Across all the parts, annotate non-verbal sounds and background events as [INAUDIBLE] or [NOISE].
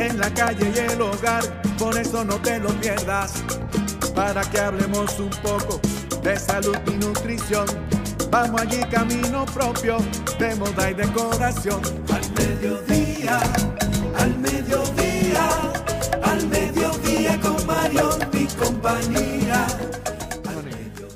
en la calle y el hogar, por eso no te lo pierdas. Para que hablemos un poco de salud y nutrición. Vamos allí camino propio de moda y decoración. Al mediodía, al mediodía, al mediodía con Mario y compañía.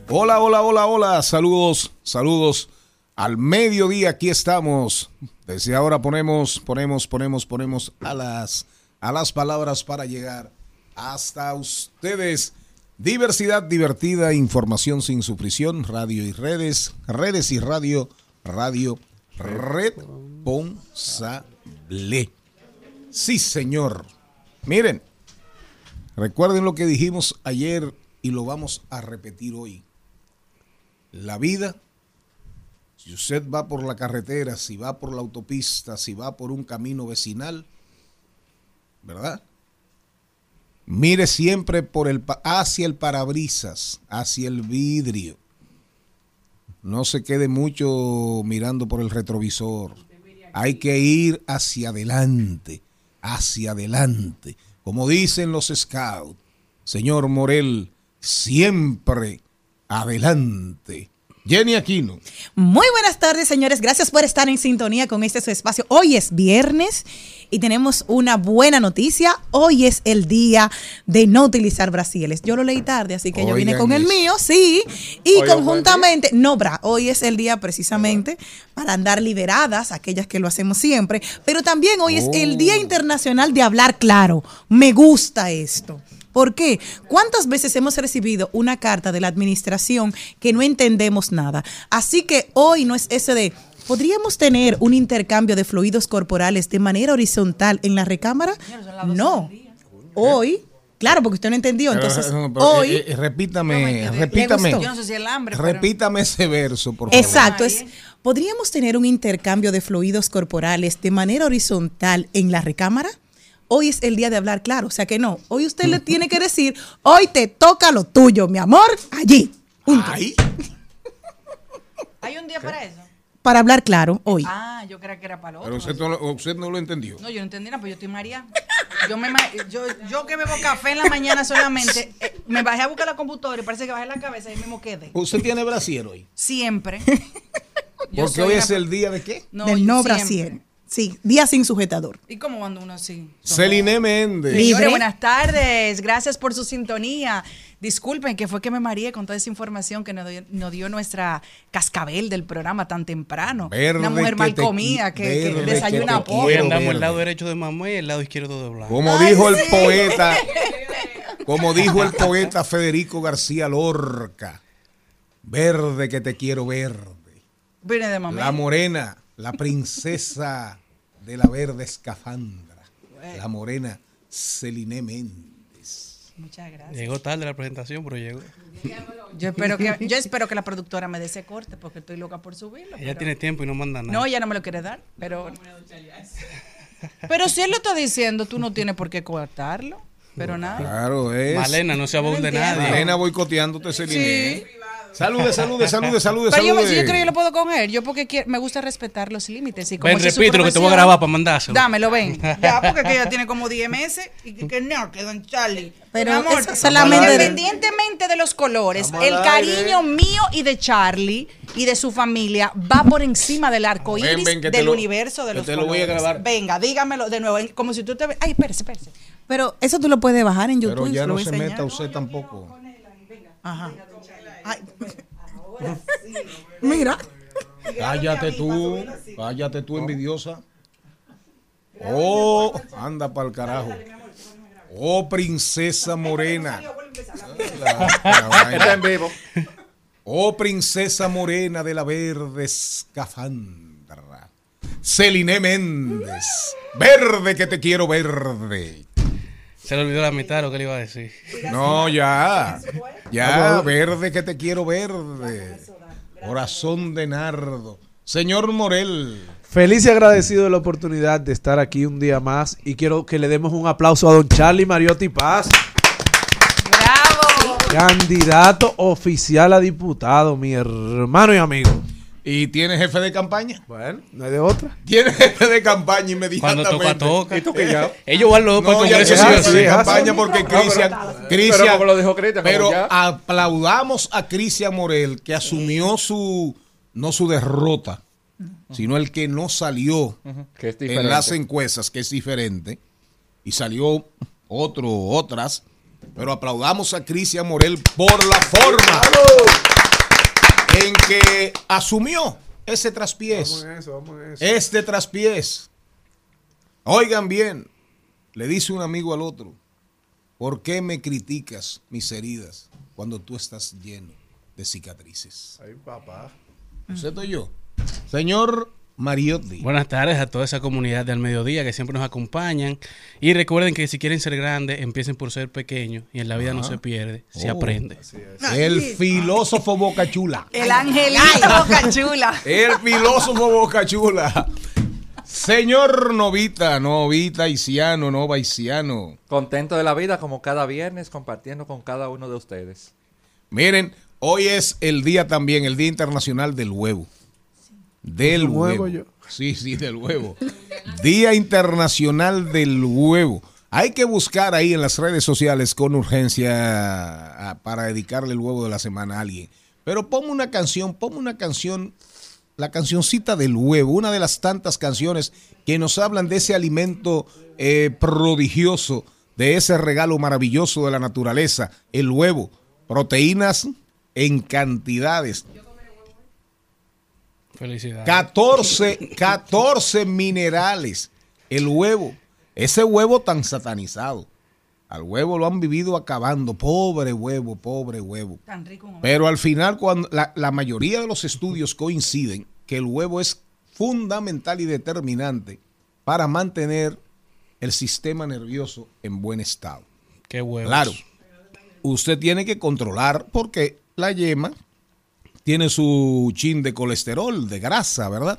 Hola, hola, hola, hola. Saludos, saludos. Al mediodía aquí estamos. Desde ahora ponemos, ponemos, ponemos, ponemos a las, a las palabras para llegar hasta ustedes. Diversidad divertida, información sin sufrición, radio y redes, redes y radio, radio responsable. Sí, señor. Miren, recuerden lo que dijimos ayer y lo vamos a repetir hoy. La vida, si usted va por la carretera, si va por la autopista, si va por un camino vecinal, ¿verdad? Mire siempre por el hacia el parabrisas, hacia el vidrio. No se quede mucho mirando por el retrovisor. Hay que ir hacia adelante, hacia adelante. Como dicen los scouts, señor Morel, siempre adelante. Jenny Aquino. Muy buenas tardes, señores. Gracias por estar en sintonía con este su espacio. Hoy es viernes y tenemos una buena noticia. Hoy es el día de no utilizar brasiles. Yo lo leí tarde, así que yo vine con el mío, sí. Y conjuntamente, no, bra, hoy es el día precisamente para andar liberadas, aquellas que lo hacemos siempre. Pero también hoy es el Día Internacional de Hablar Claro. Me gusta esto. ¿Por qué? ¿Cuántas veces hemos recibido una carta de la administración que no entendemos nada? Así que hoy no es ese de, ¿podríamos tener un intercambio de fluidos corporales de manera horizontal en la recámara? No. Hoy, claro, porque usted no entendió. Entonces, Pero, pero, hoy... eh, eh, repítame, ¿Le repítame. Yo no sé si el hambre. pero- Repítame ese verso, por favor. Exacto, es, ¿podríamos tener un intercambio de fluidos corporales de manera horizontal en la recámara? Hoy es el día de hablar claro, o sea que no. Hoy usted le [LAUGHS] tiene que decir, hoy te toca lo tuyo, mi amor, allí. Punto. Ay, ¿Hay un día para eso? Para hablar claro, hoy. Ah, yo creía que era para lo pero otro. usted no, lo- usted no lo entendió. No, yo no entendí nada, pues yo estoy María. Yo, me, yo, yo que bebo café en la mañana solamente, eh, me bajé a buscar la computadora y parece que bajé la cabeza y mismo quedé. ¿Usted tiene brasier hoy? Siempre. [LAUGHS] Yo Porque soy hoy una- es el día de qué? No, del yo no siempre. brasier. Sí, día sin sujetador. ¿Y cómo anda uno así? Celine Méndez. Libre. Señores, buenas tardes. Gracias por su sintonía. Disculpen que fue que me mareé con toda esa información que nos dio, nos dio nuestra cascabel del programa tan temprano. Verde Una mujer que mal te comida que, desayuna poco. Hoy andamos verde. el lado derecho de mamá y el lado izquierdo de Blanco. Como Ay, dijo el poeta, como dijo el poeta Federico García Lorca, verde que te quiero verde. Viene de mamá. La morena, la princesa de la verde escafandra, la morena Celine Méndez. Muchas gracias. Llegó tarde la presentación, pero llegó. Yo espero que yo espero que la productora me dé ese corte porque estoy loca por subirlo. Ella pero- tiene tiempo y no manda nada. No, ella no me lo quiere dar, pero Pero si él lo está diciendo, tú no tienes por qué cortarlo, pero nada. Claro, es. Malena, no se aborde nadie. Malena boicoteándote, Celine. Sí. Salude, salude, salude, salude, Pero yo, salude. si yo creo que yo lo puedo coger, yo porque quiero- me gusta respetar los límites. Y como Ven, repite lo que te voy a grabar para mandárselo. Dámelo, ven. [LAUGHS] Ya, porque que ella tiene como 10 meses y que, que no, que don Charlie. Pero Mi amor, solamente- independientemente de los colores, el cariño mío y de Charlie y de su familia va por encima del arco iris ven, que te del lo- universo de que los te lo voy a colores. grabar. Venga, dígamelo de nuevo, como si tú te... Ay, espérese, espérese. Pero eso tú lo puedes bajar en YouTube. Pero y ya no se meta usted tampoco. Ajá. Ay. [LAUGHS] Mira. Cállate tú, cállate tú, envidiosa. Oh, anda para el carajo. Oh, princesa morena. Está en vivo. Oh, princesa morena de la verde escafandra. Celine Méndez. Verde que te quiero verde. Se le olvidó la mitad de lo que le iba a decir. No, ya. Ya, verde que te quiero verde. Corazón de nardo. Señor Morel. Feliz y agradecido de la oportunidad de estar aquí un día más y quiero que le demos un aplauso a don Charlie Mariotti Paz, ¡Bravo! candidato oficial a diputado, mi hermano y amigo. ¿Y tiene jefe de campaña? Bueno, no hay de otra. Tiene jefe de campaña Cuando inmediatamente. toca, toca. ¿Y tú qué ya? Ellos van locos No, ya jefe de ah, campaña porque Cristian, Pero Cristian, como lo dijo Cristian, como pero ya. aplaudamos a Cristian Morel que asumió su, no su derrota, sino el que no salió Que es en las encuestas, que es diferente, y salió otro, otras, pero aplaudamos a Cristian Morel por la forma en que asumió ese traspiés. eso, vamos en eso. Este traspiés. Oigan bien, le dice un amigo al otro, ¿por qué me criticas mis heridas cuando tú estás lleno de cicatrices? Ay, papá. ¿Usted yo? Señor Mariotti. Buenas tardes a toda esa comunidad del mediodía que siempre nos acompañan. Y recuerden que si quieren ser grandes, empiecen por ser pequeños. Y en la vida no se pierde, se Oh. aprende. El filósofo Boca Chula. [LAUGHS] El angelito Boca Chula. El filósofo Boca Chula. Señor Novita, Novita Haitiano, Nova Haitiano. Contento de la vida como cada viernes compartiendo con cada uno de ustedes. Miren, hoy es el día también, el Día Internacional del Huevo. Del ¿Un huevo huevo. Sí, sí, del huevo. Día Internacional del Huevo. Hay que buscar ahí en las redes sociales con urgencia ah, para dedicarle el huevo de la semana a alguien. Pero ponme una canción, ponme una canción, la cancioncita del huevo, una de las tantas canciones que nos hablan de ese alimento eh, prodigioso, de ese regalo maravilloso de la naturaleza, el huevo. Proteínas en cantidades. Felicidades. 14, 14 minerales. El huevo. Ese huevo tan satanizado. Al huevo lo han vivido acabando. Pobre huevo, pobre huevo. Tan rico. un- Pero al final, cuando la, la mayoría de los estudios coinciden que el huevo es fundamental y determinante para mantener el sistema nervioso en buen estado. Qué huevos. Claro, usted tiene que controlar porque la yema tiene su chin de colesterol, de grasa, ¿verdad?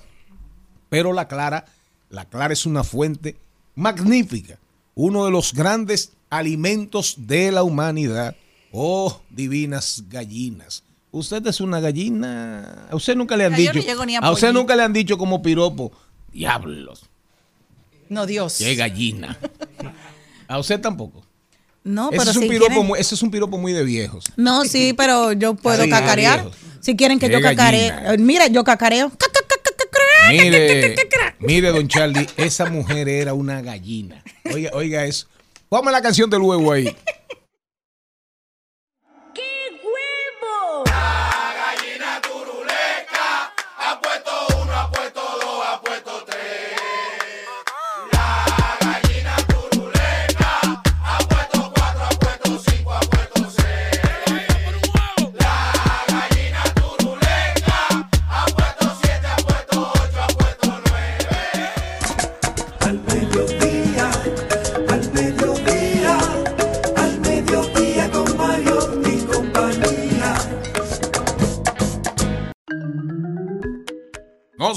Pero la clara, la clara es una fuente magnífica, uno de los grandes alimentos de la humanidad. Oh, divinas gallinas. Usted es una gallina. A usted nunca le han dicho. no llego ni a a usted nunca le han dicho como piropo. Diablos, No, Dios. qué gallina. A usted tampoco. No, Ese pero es, un si piropo quieren- muy, ese es un piropo muy de viejos. No, sí, pero yo puedo cacarear. Si quieren que Qué yo cacaree. gallina. Eh, Mira, yo cacareo. Ca, ca, ca, ca, ca, ca. Mire, mire, don Charlie, esa mujer era una gallina. Oiga, oiga eso. Ponme la canción del huevo ahí.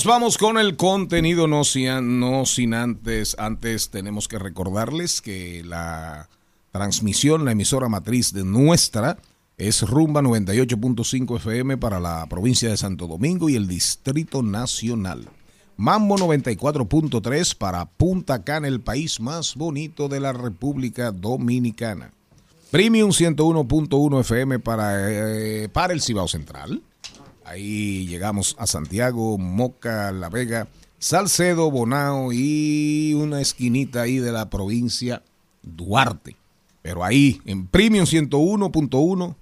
Vamos con el contenido, no, no sin antes, antes tenemos que recordarles que la transmisión, la emisora matriz de nuestra es Rumba 98.5 FM para la provincia de Santo Domingo y el Distrito Nacional. Mambo 94.3 para Punta Cana, el país más bonito de la República Dominicana. Premium 101.1 FM para, eh, para el Cibao Central. Ahí llegamos a Santiago, Moca, La Vega, Salcedo, Bonao y una esquinita ahí de la provincia Duarte. Pero ahí en Premium 101.1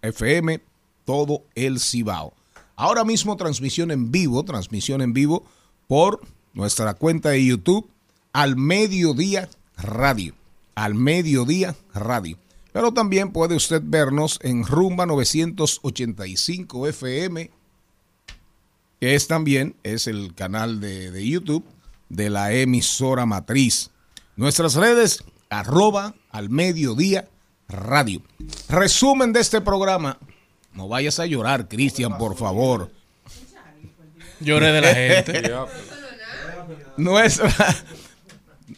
FM, todo el Cibao. Ahora mismo transmisión en vivo, transmisión en vivo por nuestra cuenta de YouTube al mediodía radio. Al mediodía radio. Pero también puede usted vernos en Rumba 985 FM, que es también es el canal de, de YouTube de la emisora matriz. Nuestras redes, arroba al mediodía radio. Resumen de este programa. No vayas a llorar, Cristian, por favor. Lloré de la [LAUGHS] gente. Nuestra,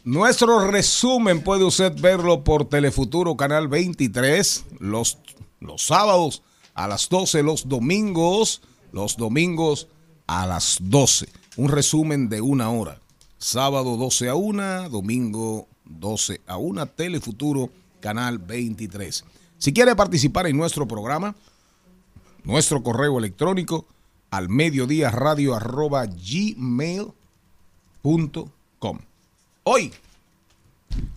nuestro resumen puede usted verlo por Telefuturo Canal 23 los, los sábados a las 12, los domingos, los domingos a las 12. Un resumen de una hora. Sábado 12 a 1, domingo 12 a 1, Telefuturo Canal 23. Si quiere participar en nuestro programa, nuestro correo electrónico al mediodía radio arroba gmail.com. Hoy,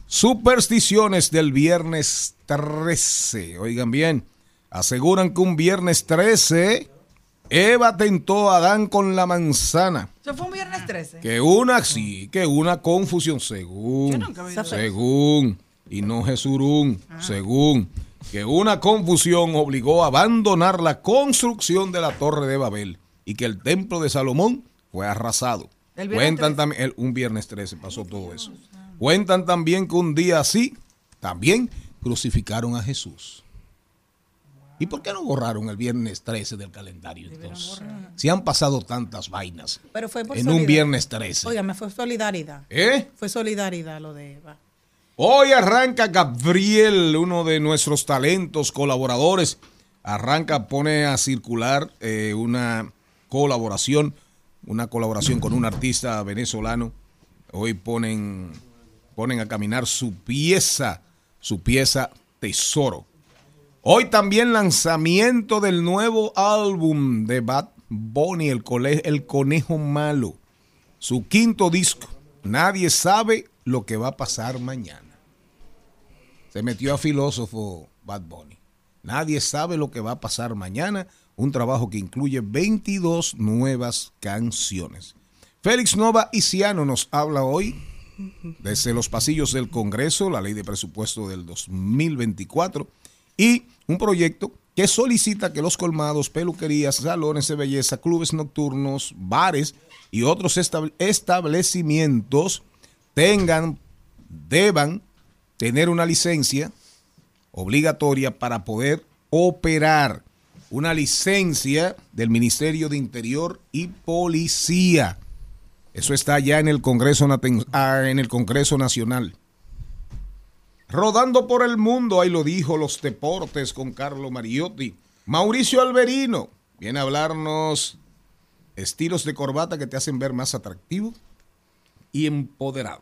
supersticiones del viernes 13. Oigan bien, aseguran que un viernes 13 Eva tentó a Adán con la manzana. Eso fue un viernes 13. Que una, sí, que una confusión, según, Yo según, y no Jesurún, según, que una confusión obligó a abandonar la construcción de la Torre de Babel y que el templo de Salomón fue arrasado. Cuentan 13. también, el- un viernes 13 pasó todo eso. Cuentan también que un día así, también crucificaron a Jesús. ¿Y por qué no borraron el viernes 13 del calendario entonces? Si han pasado tantas vainas Pero fue por en un viernes 13. Oiga, me fue solidaridad. ¿Eh? Fue solidaridad lo de Eva. Hoy arranca Gabriel, uno de nuestros talentos colaboradores. Arranca, pone a circular eh, una colaboración, una colaboración con un artista venezolano. Hoy ponen, ponen a caminar su pieza, su pieza Tesoro. Hoy también lanzamiento del nuevo álbum de Bad Bunny, el, el Conejo Malo. Su quinto disco. Nadie sabe lo que va a pasar mañana. Se metió a filósofo Bad Bunny. Nadie sabe lo que va a pasar mañana. Un trabajo que incluye 22 nuevas canciones. Félix Nova Iciano nos habla hoy desde los pasillos del Congreso, la ley de presupuesto del 2024 y un proyecto que solicita que los colmados, peluquerías, salones de belleza, clubes nocturnos, bares y otros estab- establecimientos tengan, deban tener una licencia obligatoria para poder operar. Una licencia del Ministerio de Interior y Policía. Eso está ya en el Congreso, ah, en el Congreso Nacional. Rodando por el mundo, ahí lo dijo los deportes con Carlo Mariotti. Mauricio Alberino viene a hablarnos estilos de corbata que te hacen ver más atractivo y empoderado.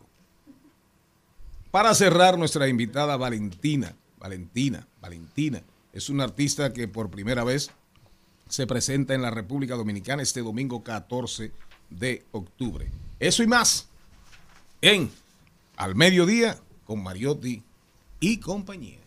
Para cerrar, nuestra invitada Valentina, Valentina, Valentina, es una artista que por primera vez se presenta en la República Dominicana este domingo 14 de octubre. Eso y más en Al Mediodía con Mariotti y compañía.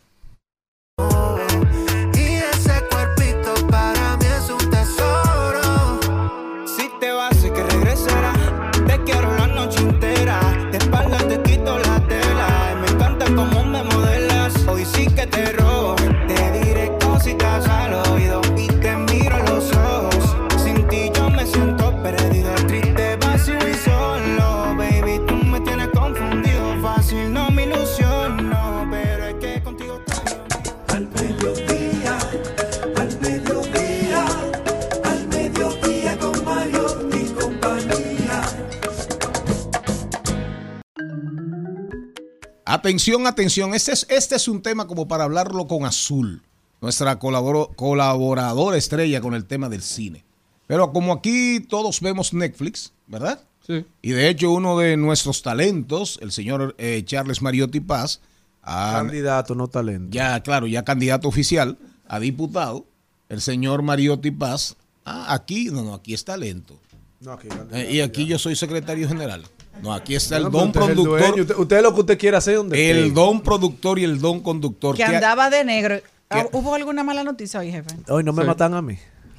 Atención, atención, este es, este es un tema como para hablarlo con azul. nuestra colaboro- colaboradora estrella con el tema del cine. Pero como aquí todos vemos Netflix, ¿verdad? Sí. Y de hecho uno de nuestros talentos, el señor eh, Charles Mariotti Paz, ha- Candidato, no talento. ya, claro, ya candidato oficial a diputado, el señor Mariotti Paz, ah, aquí, no, no, aquí es talento. No, aquí, Eh, y aquí yo soy secretario general. No, aquí está el don usted el productor. dueño. Usted, es lo que usted quiere hacer donde El esté. don productor y el don conductor. Que ¿Qué- andaba de negro. Ah, ¿Qué? ¿Hubo alguna mala noticia hoy, jefe? Hoy no me Sí. matan a mí. [LAUGHS]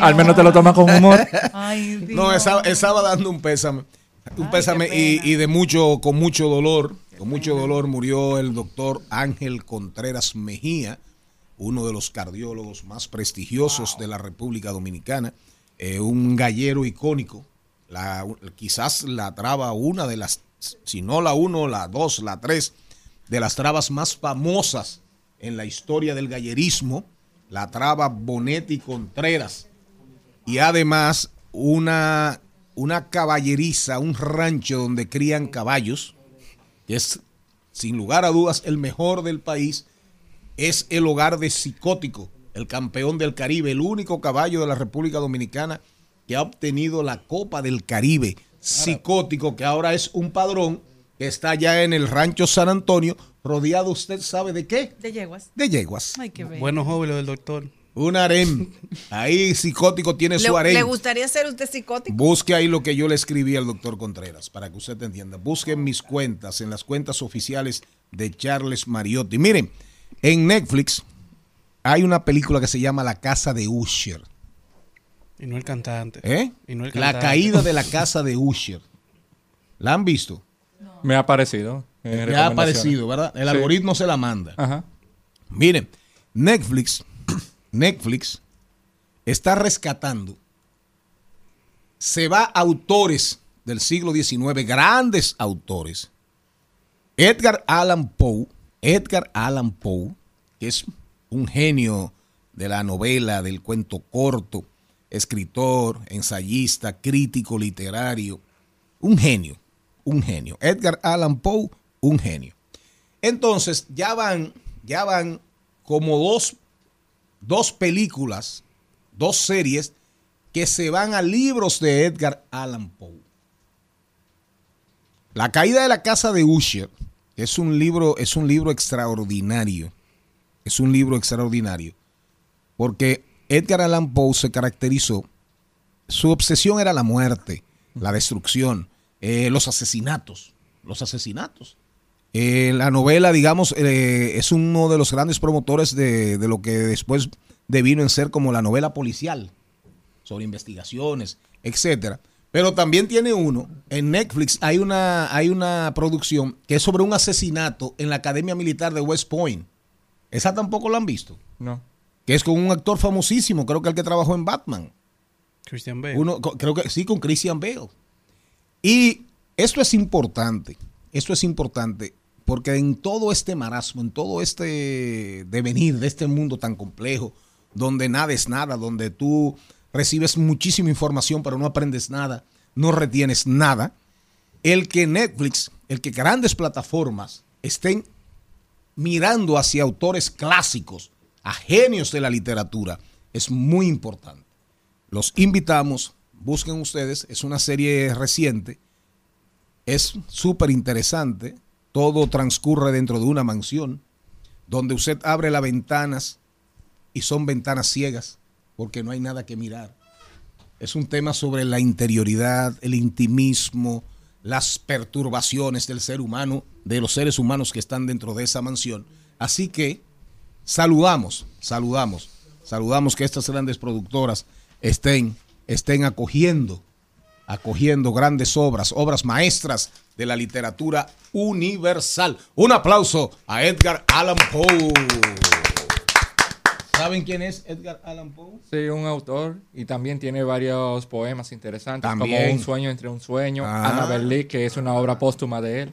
Al menos te lo tomas con humor. Ay, Dios. No, estaba, estaba dando un pésame. Un Ay, pésame y de mucho, con mucho dolor, con mucho dolor murió el doctor Ángel Contreras Mejía, uno de los cardiólogos más prestigiosos de la República Dominicana, eh, un gallero icónico, la, quizás la traba una de las, si no la uno, la dos, la tres, de las trabas más famosas en la historia del gallerismo, la traba Bonetti Contreras. Y además una, una caballeriza, un rancho donde crían caballos, que es sin lugar a dudas el mejor del país, es el hogar de Psicótico, el campeón del Caribe, el único caballo de la República Dominicana que ha obtenido la Copa del Caribe. Psicótico, que ahora es un padrón que está ya en el rancho San Antonio, rodeado, ¿usted sabe de qué? De yeguas. De yeguas. Ay, qué bello. Buenos jóvenes del doctor. Un harem. Ahí Psicótico tiene su ¿Le, harem. le gustaría ser usted psicótico? Busque ahí lo que yo le escribí al doctor Contreras, para que usted entienda. Busque en mis cuentas, en las cuentas oficiales de Charles Mariotti. Miren, en Netflix hay una película que se llama La Casa de Usher. Y no el cantante. ¿eh? Y no el La caída de la [LAUGHS] Casa de Usher. ¿La han visto? Me ha parecido. en Ya ha aparecido, ¿verdad? El Sí. algoritmo se la manda. Ajá. Miren, Netflix, [CLEARS THROAT] Netflix está rescatando, se va a autores del siglo XIX, grandes autores. Edgar Allan Poe, Edgar Allan Poe, que es un genio de la novela, del cuento corto, escritor, ensayista, crítico literario, un genio, un genio. Edgar Allan Poe, un genio. Entonces, ya van, ya van como dos, dos películas, dos series que se van a libros de Edgar Allan Poe. La caída de la casa de Usher es un libro, es un libro extraordinario. Es un libro extraordinario. Porque Edgar Allan Poe se caracterizó, su obsesión era la muerte, la destrucción, eh, los asesinatos, los asesinatos. Eh, la novela, digamos, eh, es uno de los grandes promotores de, de lo que después devino en ser como la novela policial, sobre investigaciones, etcétera. Pero también tiene uno, en Netflix hay una, hay una producción que es sobre un asesinato en la Academia Militar de West Point. Esa tampoco la han visto. No. Que es con un actor famosísimo, creo que el que trabajó en Batman. Christian Bale. Uno, creo que sí, con Christian Bale. Y esto es importante, esto es importante, porque en todo este marasmo, en todo este devenir de este mundo tan complejo, donde nada es nada, donde tú recibes muchísima información pero no aprendes nada, no retienes nada, el que Netflix, el que grandes plataformas estén mirando hacia autores clásicos, a genios de la literatura, es muy importante. Los invitamos, busquen ustedes, es una serie reciente, es súper interesante, todo transcurre dentro de una mansión, donde usted abre las ventanas y son ventanas ciegas, porque no hay nada que mirar. Es un tema sobre la interioridad, el intimismo, las perturbaciones del ser humano, de los seres humanos que están dentro de esa mansión. Así que saludamos, saludamos, saludamos que estas grandes productoras estén, estén acogiendo, acogiendo grandes obras, obras maestras de la literatura universal. Un aplauso a Edgar Allan Poe. ¿Saben quién es Edgar Allan Poe? Sí, un autor y también tiene varios poemas interesantes, También. como Un sueño entre un sueño, Ah. Annabel Lee, que es una obra póstuma de él.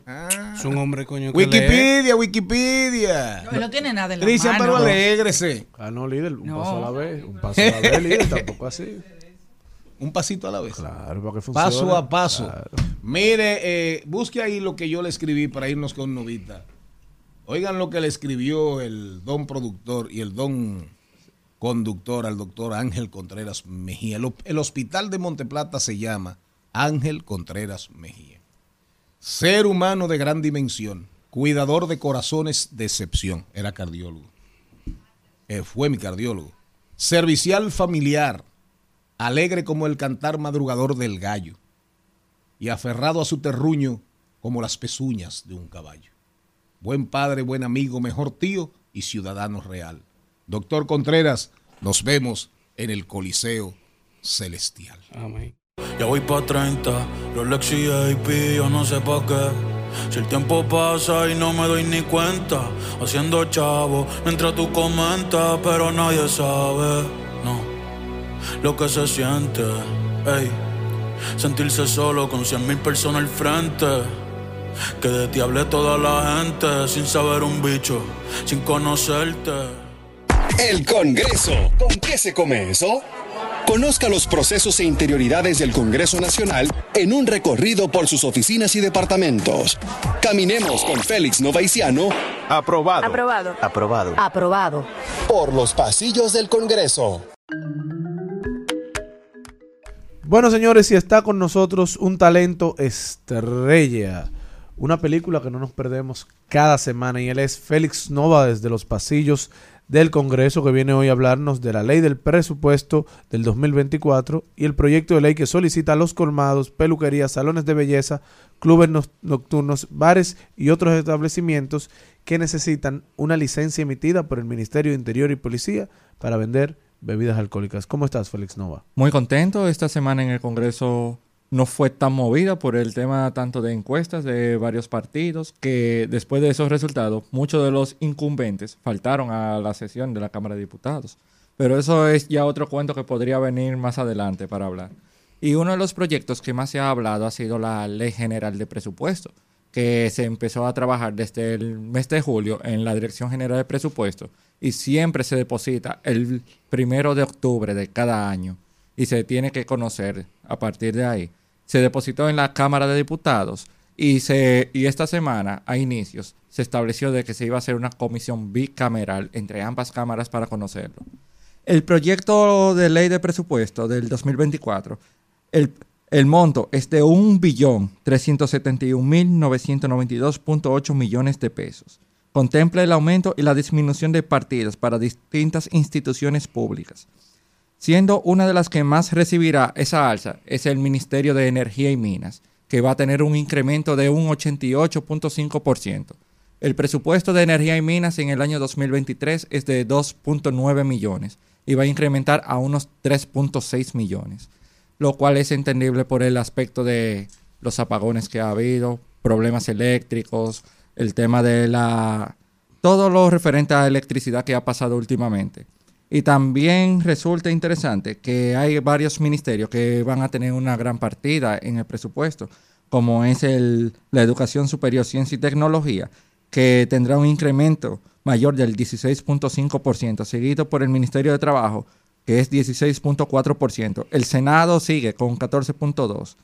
Es un hombre coño que lee. Wikipedia, Wikipedia. No, él no tiene nada en la Cristian, mano. pero alégrese. Ah, no, líder, un No. paso a la vez. Un paso a la vez, líder, [LAUGHS] tampoco así. Un pasito a la vez. Claro, para que funcione. Paso a paso. Claro. Mire, eh, busque ahí lo que yo le escribí para irnos con Novita. Oigan lo que le escribió el don productor y el don conductor al doctor Ángel Contreras Mejía. El, hospital de Monteplata se llama Ángel Contreras Mejía. Ser humano de gran dimensión, cuidador de corazones de excepción, era cardiólogo. Eh, fue mi cardiólogo. Servicial familiar, alegre como el cantar madrugador del gallo y aferrado a su terruño como las pezuñas de un caballo. Buen padre, buen amigo, mejor tío y ciudadano real. Doctor Contreras, nos vemos en el Coliseo Celestial. Amén. Ya voy pa' 30, Rolex y AP, yo no sé pa' qué. Si el tiempo pasa y no me doy ni cuenta, haciendo chavo mientras tú comentas, pero nadie sabe, no, lo que se siente, ey. Sentirse solo con cien mil personas al frente. Que de ti hable toda la gente, sin saber un bicho, sin conocerte. El Congreso. ¿Con qué se come eso? Conozca los procesos e interioridades del Congreso Nacional en un recorrido por sus oficinas y departamentos. Caminemos con Félix Novaiciano. Aprobado. Aprobado. Aprobado. Aprobado. Por los pasillos del Congreso. Bueno, señores, y está con nosotros un talento estrella. Una película que no nos perdemos cada semana y él es Félix Nova desde los pasillos del Congreso que viene hoy a hablarnos de la ley del presupuesto del 2024 y el proyecto de ley que solicita a los colmados, peluquerías, salones de belleza, clubes no- nocturnos, bares y otros establecimientos que necesitan una licencia emitida por el Ministerio de Interior y Policía para vender bebidas alcohólicas. ¿Cómo estás, Félix Nova? Muy contento. Esta semana en el Congreso no fue tan movida por el tema tanto de encuestas de varios partidos que después de esos resultados muchos de los incumbentes faltaron a la sesión de la Cámara de Diputados. Pero eso es ya otro cuento que podría venir más adelante para hablar. Y uno de los proyectos que más se ha hablado ha sido la Ley General de Presupuesto, que se empezó a trabajar desde el mes de julio en la Dirección General de Presupuesto y siempre se deposita el primero de octubre de cada año y se tiene que conocer a partir de ahí. Se depositó en la Cámara de Diputados y, se, y esta semana, a inicios, se estableció de que se iba a hacer una comisión bicameral entre ambas cámaras para conocerlo. El proyecto de ley de presupuesto del 2024, el, el monto es de 1.371.992.8 millones de pesos. Contempla el aumento y la disminución de partidas para distintas instituciones públicas. Siendo una de las que más recibirá esa alza es el Ministerio de Energía y Minas, que va a tener un incremento de un 88.5%. El presupuesto de energía y minas en el año 2023 es de 2.9 millones y va a incrementar a unos 3.6 millones, lo cual es entendible por el aspecto de los apagones que ha habido, problemas eléctricos, el tema de la... todo lo referente a electricidad que ha pasado últimamente. Y también resulta interesante que hay varios ministerios que van a tener una gran partida en el presupuesto, como es el, la Educación Superior, Ciencia y Tecnología, que tendrá un incremento mayor del 16.5%, seguido por el Ministerio de Trabajo, que es 16.4%. El Senado sigue con 14.2%.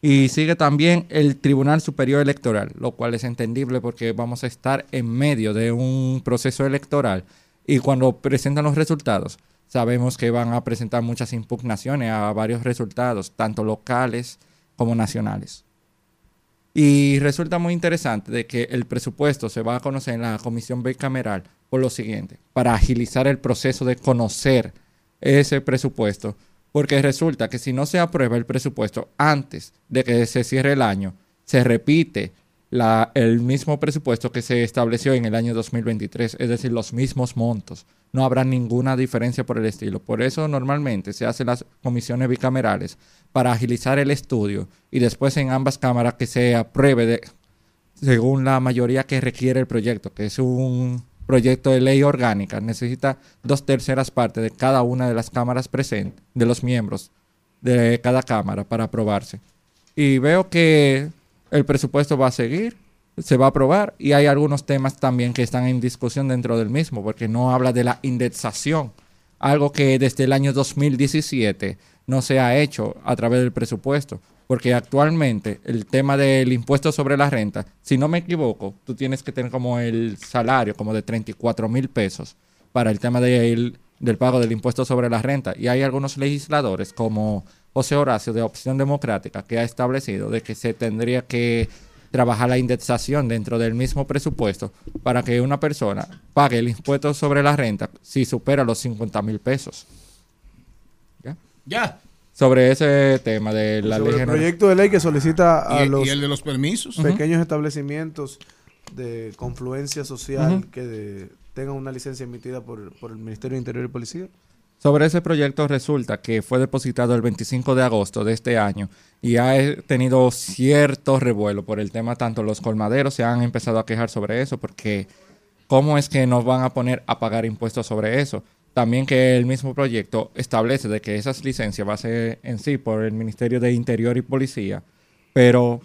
Y sigue también el Tribunal Superior Electoral, lo cual es entendible porque vamos a estar en medio de un proceso electoral y cuando presentan los resultados, sabemos que van a presentar muchas impugnaciones a varios resultados, tanto locales como nacionales. Y resulta muy interesante de que el presupuesto se va a conocer en la comisión bicameral por lo siguiente, para agilizar el proceso de conocer ese presupuesto, porque resulta que si no se aprueba el presupuesto antes de que se cierre el año, se repite el mismo presupuesto que se estableció en el año 2023, es decir, los mismos montos. No habrá ninguna diferencia por el estilo. Por eso normalmente se hacen las comisiones bicamerales para agilizar el estudio y después en ambas cámaras que se apruebe según la mayoría que requiere el proyecto, que es un proyecto de ley orgánica. Necesita dos terceras partes de cada una de las cámaras presentes, de los miembros de cada cámara para aprobarse. Y veo que el presupuesto va a seguir, se va a aprobar y hay algunos temas también que están en discusión dentro del mismo, porque no habla de la indexación, algo que desde el año 2017 no se ha hecho a través del presupuesto. Porque actualmente el tema del impuesto sobre la renta, si no me equivoco, tú tienes que tener como el salario como de 34 mil pesos para el tema del, del pago del impuesto sobre la renta. Y hay algunos legisladores como José Horacio de Opción Democrática que ha establecido de que se tendría que trabajar la indexación dentro del mismo presupuesto para que una persona pague el impuesto sobre la renta si supera los 50 mil pesos. ¿Ya? Ya. Sobre ese tema de la Sobre ley el general. proyecto de ley que solicita a ¿Y, los y el de los permisos? pequeños establecimientos de confluencia social que de- tengan una licencia emitida por, por el Ministerio de Interior y Policía. Sobre ese proyecto resulta que fue depositado el 25 de agosto de este año y ha eh, tenido cierto revuelo por el tema, tanto los colmaderos se han empezado a quejar sobre eso, porque ¿cómo es que nos van a poner a pagar impuestos sobre eso? También que el mismo proyecto establece de que esas licencias va a ser en sí por el Ministerio de Interior y Policía, pero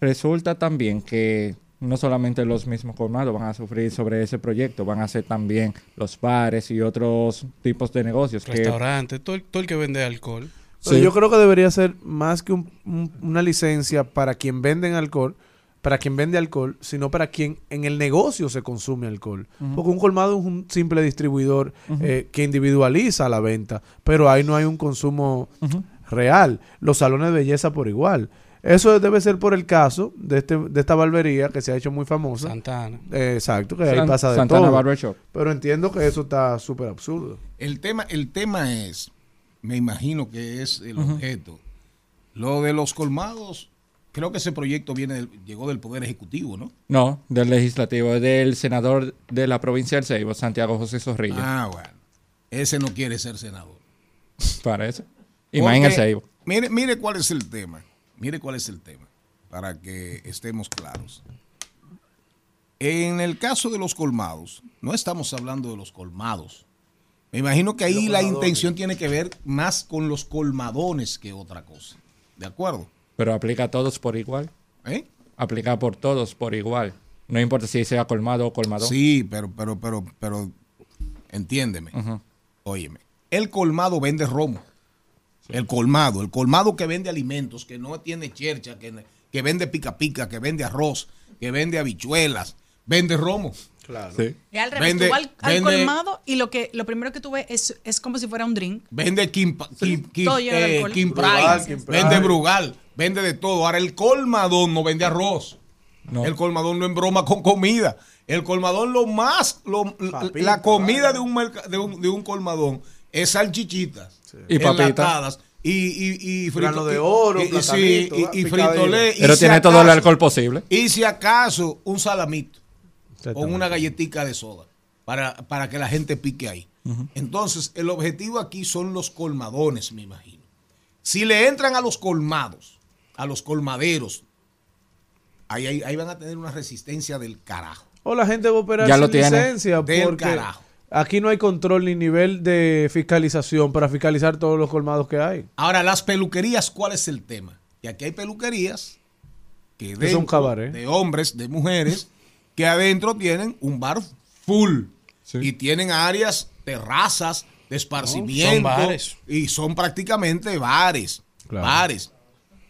resulta también que no solamente los mismos colmados van a sufrir sobre ese proyecto, van a ser también los bares y otros tipos de negocios. que- Restaurante, todo el, todo el que vende alcohol. Sí. yo creo que debería ser más que un- un- una licencia para quien vende alcohol, para quien vende alcohol, sino para quien en el negocio se consume alcohol. Porque un colmado es un simple distribuidor eh, que individualiza la venta, pero ahí no hay un consumo real. Los salones de belleza por igual. Eso debe ser por el caso de, este, de esta barbería que se ha hecho muy famosa. Santana. Eh, exacto, que ahí San- pasa de Santana todo. Barber Shop. Pero entiendo que eso está súper absurdo. El tema, el tema es, me imagino que es el objeto. Lo de los colmados, creo que ese proyecto viene del- llegó del Poder Ejecutivo, ¿no? No, del legislativo, es del senador de la provincia del Ceibo, Santiago José Zorrilla. Ah, bueno. Ese no quiere ser senador. Parece. Y más en el Ceibo. Mire, mire cuál es el tema. Mire cuál es el tema. Para que estemos claros. En el caso de los colmados, no estamos hablando de los colmados. Me imagino que ahí la intención tiene que ver más con los colmadones que otra cosa. ¿De acuerdo? Pero aplica a todos por igual. ¿Eh? Aplica por todos por igual. No importa si sea colmado o colmado. Sí, pero, pero, pero, pero, entiéndeme. Ujú. Óyeme. El colmado vende romo. El colmado, el colmado que vende alimentos, que no tiene chercha, que, que vende pica pica, que vende arroz, que vende habichuelas, vende romo. Claro. Sí. Y al revés, Vende- tú vas al, al vende- colmado y lo que lo primero que tú ves es, es como si fuera un drink. Vende Kim, Kim, Kim- eh, Brugal, vende Brugal, vende de todo. Ahora el colmadón no vende arroz. No. El colmadón no embroma con comida. El colmadón lo más, lo- la comida vale. de un, merca- de un, de un colmadón es salchichitas, Y papita. enlatadas, y, y, y frito- de y- oro, y, y- sí, y- ¿va? y picadillo. fritolé. y Pero si tiene todo el alcohol posible. Y si acaso, un salamito con Exactamente. una galletita de soda para, para que la gente pique ahí. Entonces, el objetivo aquí son los colmadones, me imagino. Si le entran a los colmados, a los colmaderos, ahí, ahí, ahí van a tener una resistencia del carajo. O la gente va a operar Ya sin lo tiene. licencia Del porque carajo. Aquí no hay control ni nivel de fiscalización para fiscalizar todos los colmados que hay. Ahora, las peluquerías, ¿cuál es el tema? Que aquí hay peluquerías que Es un dentro cabaret. de hombres, de mujeres, que adentro tienen un bar full Sí. y tienen áreas, terrazas de esparcimiento son bares. y son prácticamente bares, Claro. bares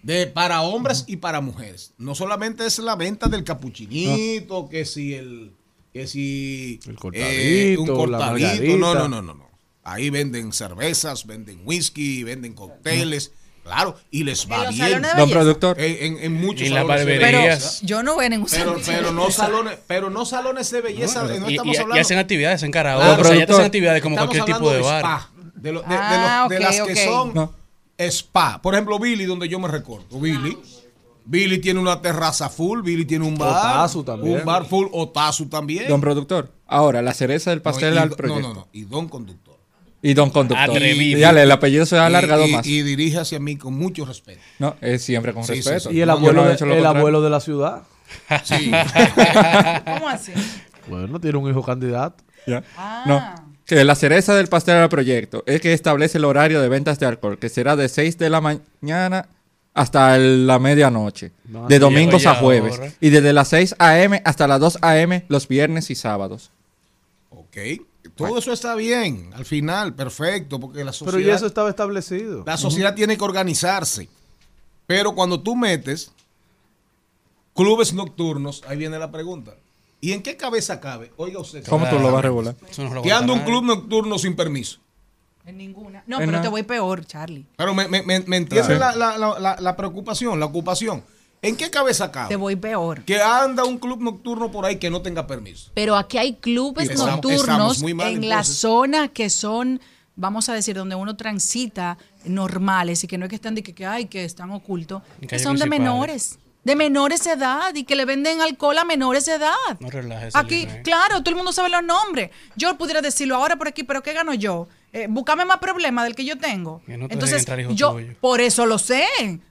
de para hombres y para mujeres. No solamente es la venta del capuchinito, que si el que si El eh, cortadito, un la cortadito, no, no, no, no, no. Ahí venden cervezas, venden whisky, venden cócteles, claro, y les va En bien. de Don productor. En, en- en muchos las salones de barberías. belleza. Yo no voy a ningún Pero, salón. pero no salones, pero no salones de belleza, no, Y, estamos y- y hablando. hacen actividades en karaoke. Claro, o sea, ya hacen actividades como estamos cualquier tipo de hablando bar. spa, de, lo- de- de Ah, los- de las que son No. spa. Por ejemplo, Billy, donde yo me recorto. Billy. Billy tiene una terraza full, Billy tiene un bar. Otazu también. Un bar full, Otazu también. Don productor. Ahora, la cereza del No, pastel y- al no, proyecto. no, no. Y don conductor. Y don conductor. Atrevido. Y dale, el apellido se ha alargado y, más. Y dirige hacia mí con mucho respeto. no, es siempre con Sí, respeto. sí. Y el abuelo, no he de, el abuelo de la ciudad. Sí. [LAUGHS] ¿Cómo así? Bueno, tiene un hijo candidato. Ya. Ah. No. Que la cereza del pastel al proyecto es que establece el horario de ventas de alcohol, que será de 6 de la mañana hasta el- la medianoche, No, de domingos a jueves, ahora. y desde las 6 a.m. hasta las 2 a.m. los viernes y sábados. ok. Todo eso está bien. Al final, perfecto. Porque la sociedad. Pero ya eso estaba establecido. La sociedad tiene que organizarse. Pero cuando tú metes clubes nocturnos, ahí viene la pregunta. ¿Y en qué cabeza cabe? Oiga usted. ¿Cómo tú lo vas a regular? Que anda un club nocturno sin permiso. En ninguna. No, En pero la- te voy peor, Charlie. Pero me, me, me, me entiende Claro. la, la- la- la- la preocupación, la ocupación. ¿En qué cabeza cabe? Te voy peor. Que anda un club nocturno por ahí que no tenga permiso. Pero aquí hay clubes Estamos- nocturnos estamos muy mal, en la entonces. zona que son, vamos a decir, donde uno transita normales y que no es que están de que, que, ay, que están ocultos, que son de menores, de menores de edad y que le venden alcohol a menores de edad. No relajes. Aquí, eh. claro, todo el mundo sabe los nombres. Yo pudiera decirlo ahora por aquí, pero ¿qué gano yo? Eh, buscame más problemas del que yo tengo. Que no te Entonces, yo por eso lo sé,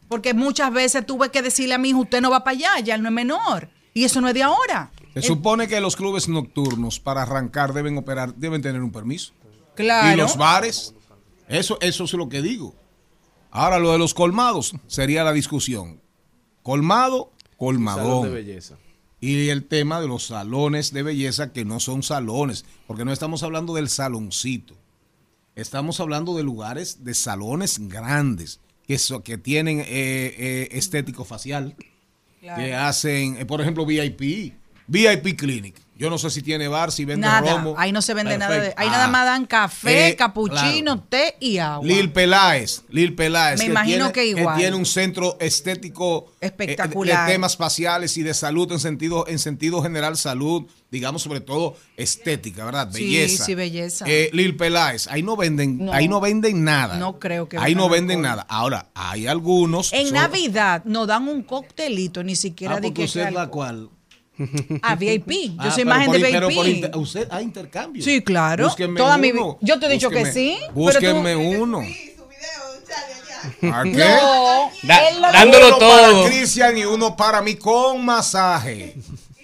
porque muchas veces tuve que decirle a mi hijo, usted no va para allá, ya él no es menor. Y eso no es de ahora. Se supone que los clubes nocturnos para arrancar deben operar, deben tener un permiso. Claro. Y los bares, eso, eso es lo que digo. Ahora lo de los colmados sería la discusión. Colmado, Salón de colmadón. belleza. Y el tema de los salones de belleza que no son salones, porque no estamos hablando del saloncito. Estamos hablando de lugares, de salones grandes, que, so- que tienen eh, eh, estético facial, que hacen, eh, por ejemplo, VIP, VIP Clinic. Yo no sé si tiene bar, si vende Nada, romo. ahí no se vende nada de. Ahí Ah, nada más dan café, eh, capuchino, claro. té y agua. Lil Peláez, Lil Peláez. Me imagino tiene, que igual. tiene un centro estético eh, Espectacular. de temas faciales y de salud en sentido, en sentido general, salud, digamos sobre todo estética, ¿verdad? Sí, Belleza. sí, belleza. Eh, Lil Peláez, ahí no venden, No. ahí no venden nada. No creo que Ahí no venden alcohol. nada. Ahora, hay algunos. En son- Navidad nos dan un coctelito, ni siquiera Ah, de que. usted la cual. Ah, VIP. Yo Ah, soy imagen por de in- pero por VIP. inter- usted hay intercambio. Sí, claro. Búsquenme Toda mi uno. vi- yo te he dicho que Búsquenme- sí, pero tú- Búsquenme uno. ¿A qué? No, Da- dándolo uno todo. para Cristian y uno para mí con masaje.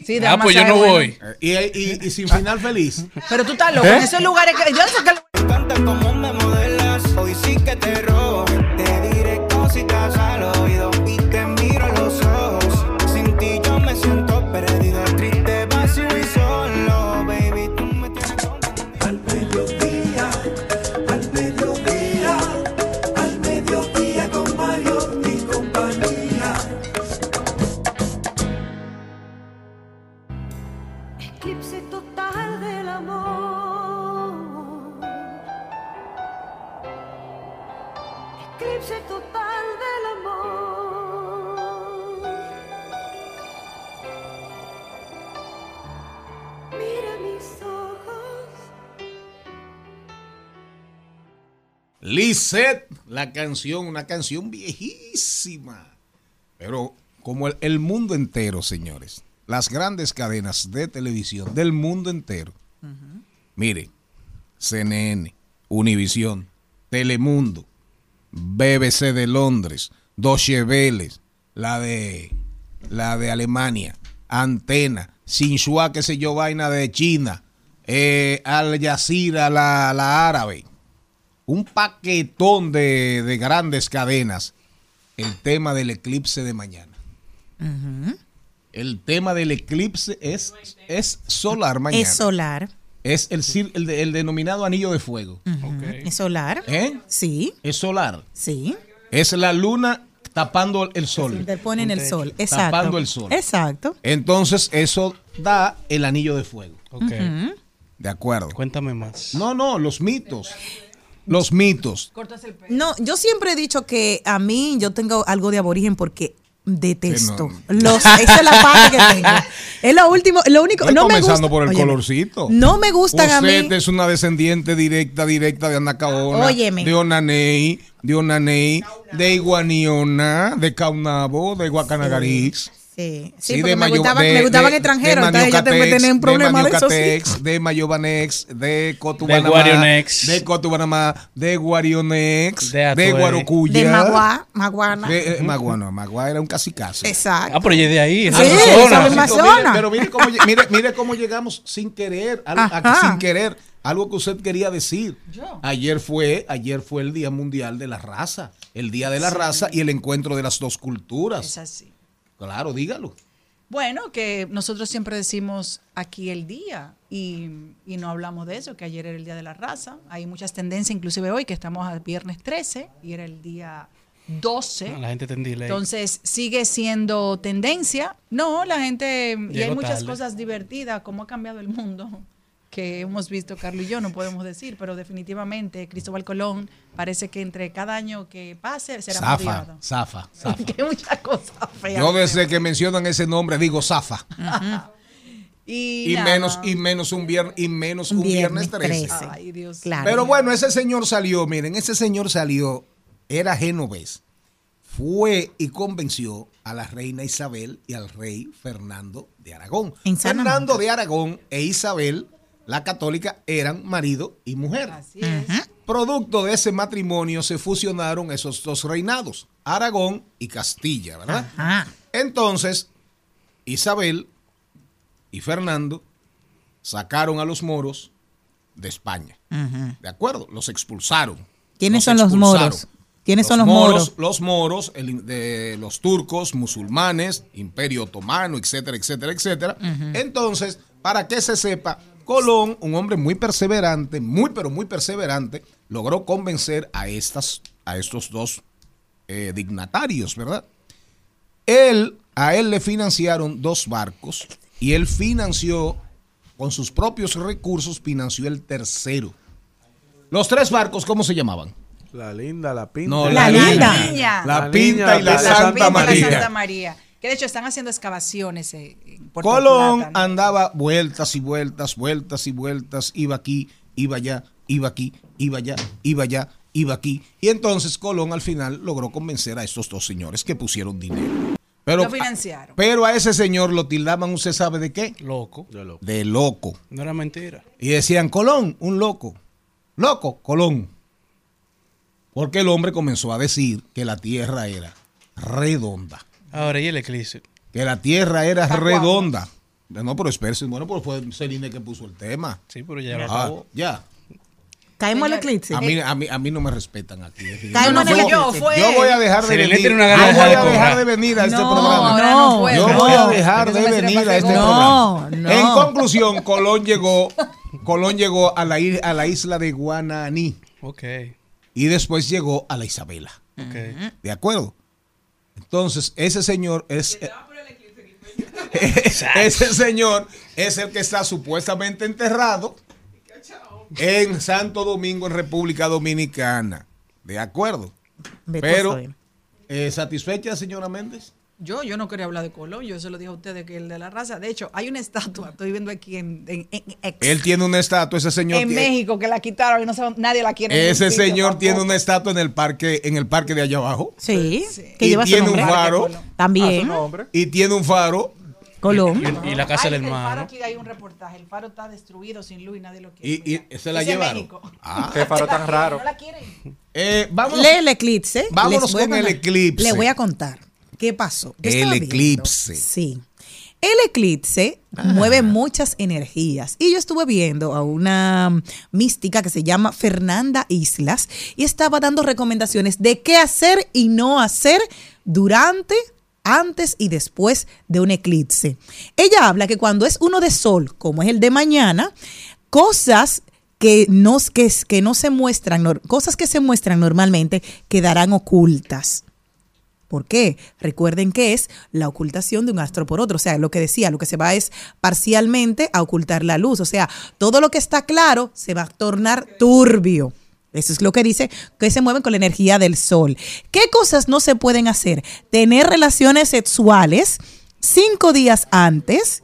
Sí, Ah, da pues yo no bueno. voy. Y, y- y sin final feliz. Pero tú estás loco. ¿Eh? En esos lugares que. Yo no sé qué. encanta cómo me modelas. Hoy sí que te robo. La canción, una canción viejísima. Pero como el, el mundo entero, señores, las grandes cadenas de televisión del mundo entero. Mire, CNN, Univisión, Telemundo, BBC de Londres, Deutsche Welle, la de la de Alemania, Antena, Xinhua, qué sé yo, vaina de China, eh, Al Jazeera, la, la árabe un paquetón de, de grandes cadenas el tema del eclipse de mañana. El tema del eclipse es, es solar mañana. Es solar. Es el, el, de- el denominado anillo de fuego. Es solar. ¿Eh? Sí, Es solar. sí. Es la luna tapando el sol. Te ponen el sol. Exacto. Tapando el sol. Exacto. Entonces eso da el anillo de fuego. Ok. De acuerdo. Cuéntame más. No, no, los mitos. Los mitos. No, yo siempre he dicho que a mí yo tengo algo de aborigen porque detesto. No. Los, esa es la parte que tengo. [LAUGHS] Es lo último, lo único. No me comenzando gusta. por el Óyeme, colorcito. No me gustan a Usted mí. es una descendiente directa, directa de Anacaona, Óyeme. de Onaney, de Onaney, de Iguaniona, de Caunabo, de Guacanagaris. Sí, sí, Sí, porque me, Mayo- gustaban, de- me gustaban de- extranjeros, de entonces de, eso. sí. De [LAUGHS] Mayobanex, de Cotubanamá, Guarionex. de Cotubanamá, de Guarionex, De de. Guarocuya. De Maguá, Maguana. de, eh, Magua, no, Magua era un cacicazo. Exacto. Ah, pero ya es de ahí. Sí, es Pero zona. mire, pero mire cómo, mire, mire cómo llegamos sin querer, a- sin querer, algo que usted quería decir. Ayer fue, ayer fue el Día Mundial de la Raza, el Día de la Raza y el encuentro de las dos culturas. Es así. Claro, dígalo. Bueno, que nosotros siempre decimos aquí el día y, y no hablamos de eso, que ayer era el Día de la Raza. Hay muchas tendencias, inclusive hoy que estamos a viernes 13 y era el Día 12. La gente delay. Entonces, sigue siendo tendencia. No, la gente. y hay muchas tarde. cosas divertidas, cómo ha cambiado el mundo, que hemos visto Carlos y yo, no podemos decir, pero definitivamente Cristóbal Colón parece que entre cada año que pase será más Zafa, odiado. zafa, [LAUGHS] zafa. que muchas cosas feas. Yo desde que mencionan ese nombre digo zafa. [LAUGHS] Y, menos, y menos un viernes, y menos un viernes 13. Ay, Dios. Pero bueno, ese señor salió, miren, ese señor salió, era genovés. Fue y convenció a la reina Isabel y al rey Fernando de Aragón. Fernando de Aragón e Isabel, la católica, eran marido y mujer. Así es. Producto de ese matrimonio se fusionaron esos dos reinados, Aragón y Castilla, ¿verdad? Entonces, Isabel y Fernando sacaron a los moros de España. ¿De acuerdo? Los expulsaron. ¿Quiénes Los son los moros? ¿Quiénes son los moros? Los moros, el- de los turcos, musulmanes, imperio otomano, etcétera, etcétera, etcétera. Entonces, para que se sepa, Colón, un hombre muy perseverante, muy pero muy perseverante, logró convencer a, estas, a estos dos eh, dignatarios, ¿verdad? Él, a él le financiaron dos barcos y él financió, con sus propios recursos, financió el tercero. Los tres barcos, ¿cómo se llamaban? La linda, la pinta. No, y la, linda. Niña. La pinta y la, La Santa Pinta y la María. Santa María. Que de hecho están haciendo excavaciones eh, en Puerto Colón Plata, ¿no? andaba vueltas y vueltas, vueltas y vueltas, iba aquí, iba allá, iba aquí, iba allá, iba allá, iba aquí. Y entonces Colón al final logró convencer a estos dos señores que pusieron dinero. Pero, Lo financiaron. pero a ese señor lo tildaban, ¿usted sabe de qué? Loco. De loco. No era mentira. Y decían, Colón, un loco. Loco, Colón. Porque el hombre comenzó a decir que la tierra era redonda. Ahora, ¿y el eclipse? Que la tierra era ¿Hasta redonda. No, pero espérese. Bueno, pues fue Celine que puso el tema. Sí, pero ya lo Ah, acabó. ya. Caemos al eclipse. A mí, a, mí, a mí no me respetan aquí. Caemos en el yo, eclipse. yo, yo voy a dejar de Celine venir. tiene una gana de voy a de dejar de venir a este No, programa. no. Yo No, voy a dejar de venir a este No, programa. no. En conclusión, Colón llegó, Colón llegó a la, a la isla de Guananí Ok. y después llegó a la Isabela. Ok. ¿De acuerdo? Entonces, ese señor es. [LAUGHS] ese señor es el que está supuestamente enterrado en Santo Domingo, en República Dominicana. ¿De acuerdo? Pero, eh, ¿satisfecha, señora Méndez? Yo, yo no quería hablar de Colón, yo se lo dije a ustedes que el de la raza. De hecho, hay una estatua, estoy viendo aquí en, en- Él tiene una estatua, ese señor. en tiene- México, que la quitaron y no sabe- nadie la quiere. ese sitio señor tiene una estatua en el parque, en el parque de allá abajo. Sí, que Y lleva su tiene un nombre. faro. También. Y tiene un faro. Colón. Y, y la casa Ay, del el faro hermano. aquí hay un reportaje. El faro está destruido sin luz y nadie lo quiere. Y, y se la llevaron. Ah. [LAUGHS] Qué faro tan raro. No la quieren. Eh, vámonos. Lee el eclipse. Vámonos con el eclipse. Le voy a contar qué pasó. Yo El viendo- eclipse. Sí. El eclipse mueve muchas energías. Y yo estuve viendo a una mística que se llama Fernanda Islas y estaba dando recomendaciones de qué hacer y no hacer durante, antes y después de un eclipse. Ella habla que cuando es uno de sol, como es el de mañana, cosas que no, que, que no se muestran, cosas que se muestran normalmente quedarán ocultas. ¿Por qué? Recuerden que es la ocultación de un astro por otro. O sea, lo que decía, lo que se va es parcialmente a ocultar la luz. O sea, todo lo que está claro se va a tornar turbio. Eso es lo que dice que se mueven con la energía del sol. ¿Qué cosas no se pueden hacer? Tener relaciones sexuales cinco días antes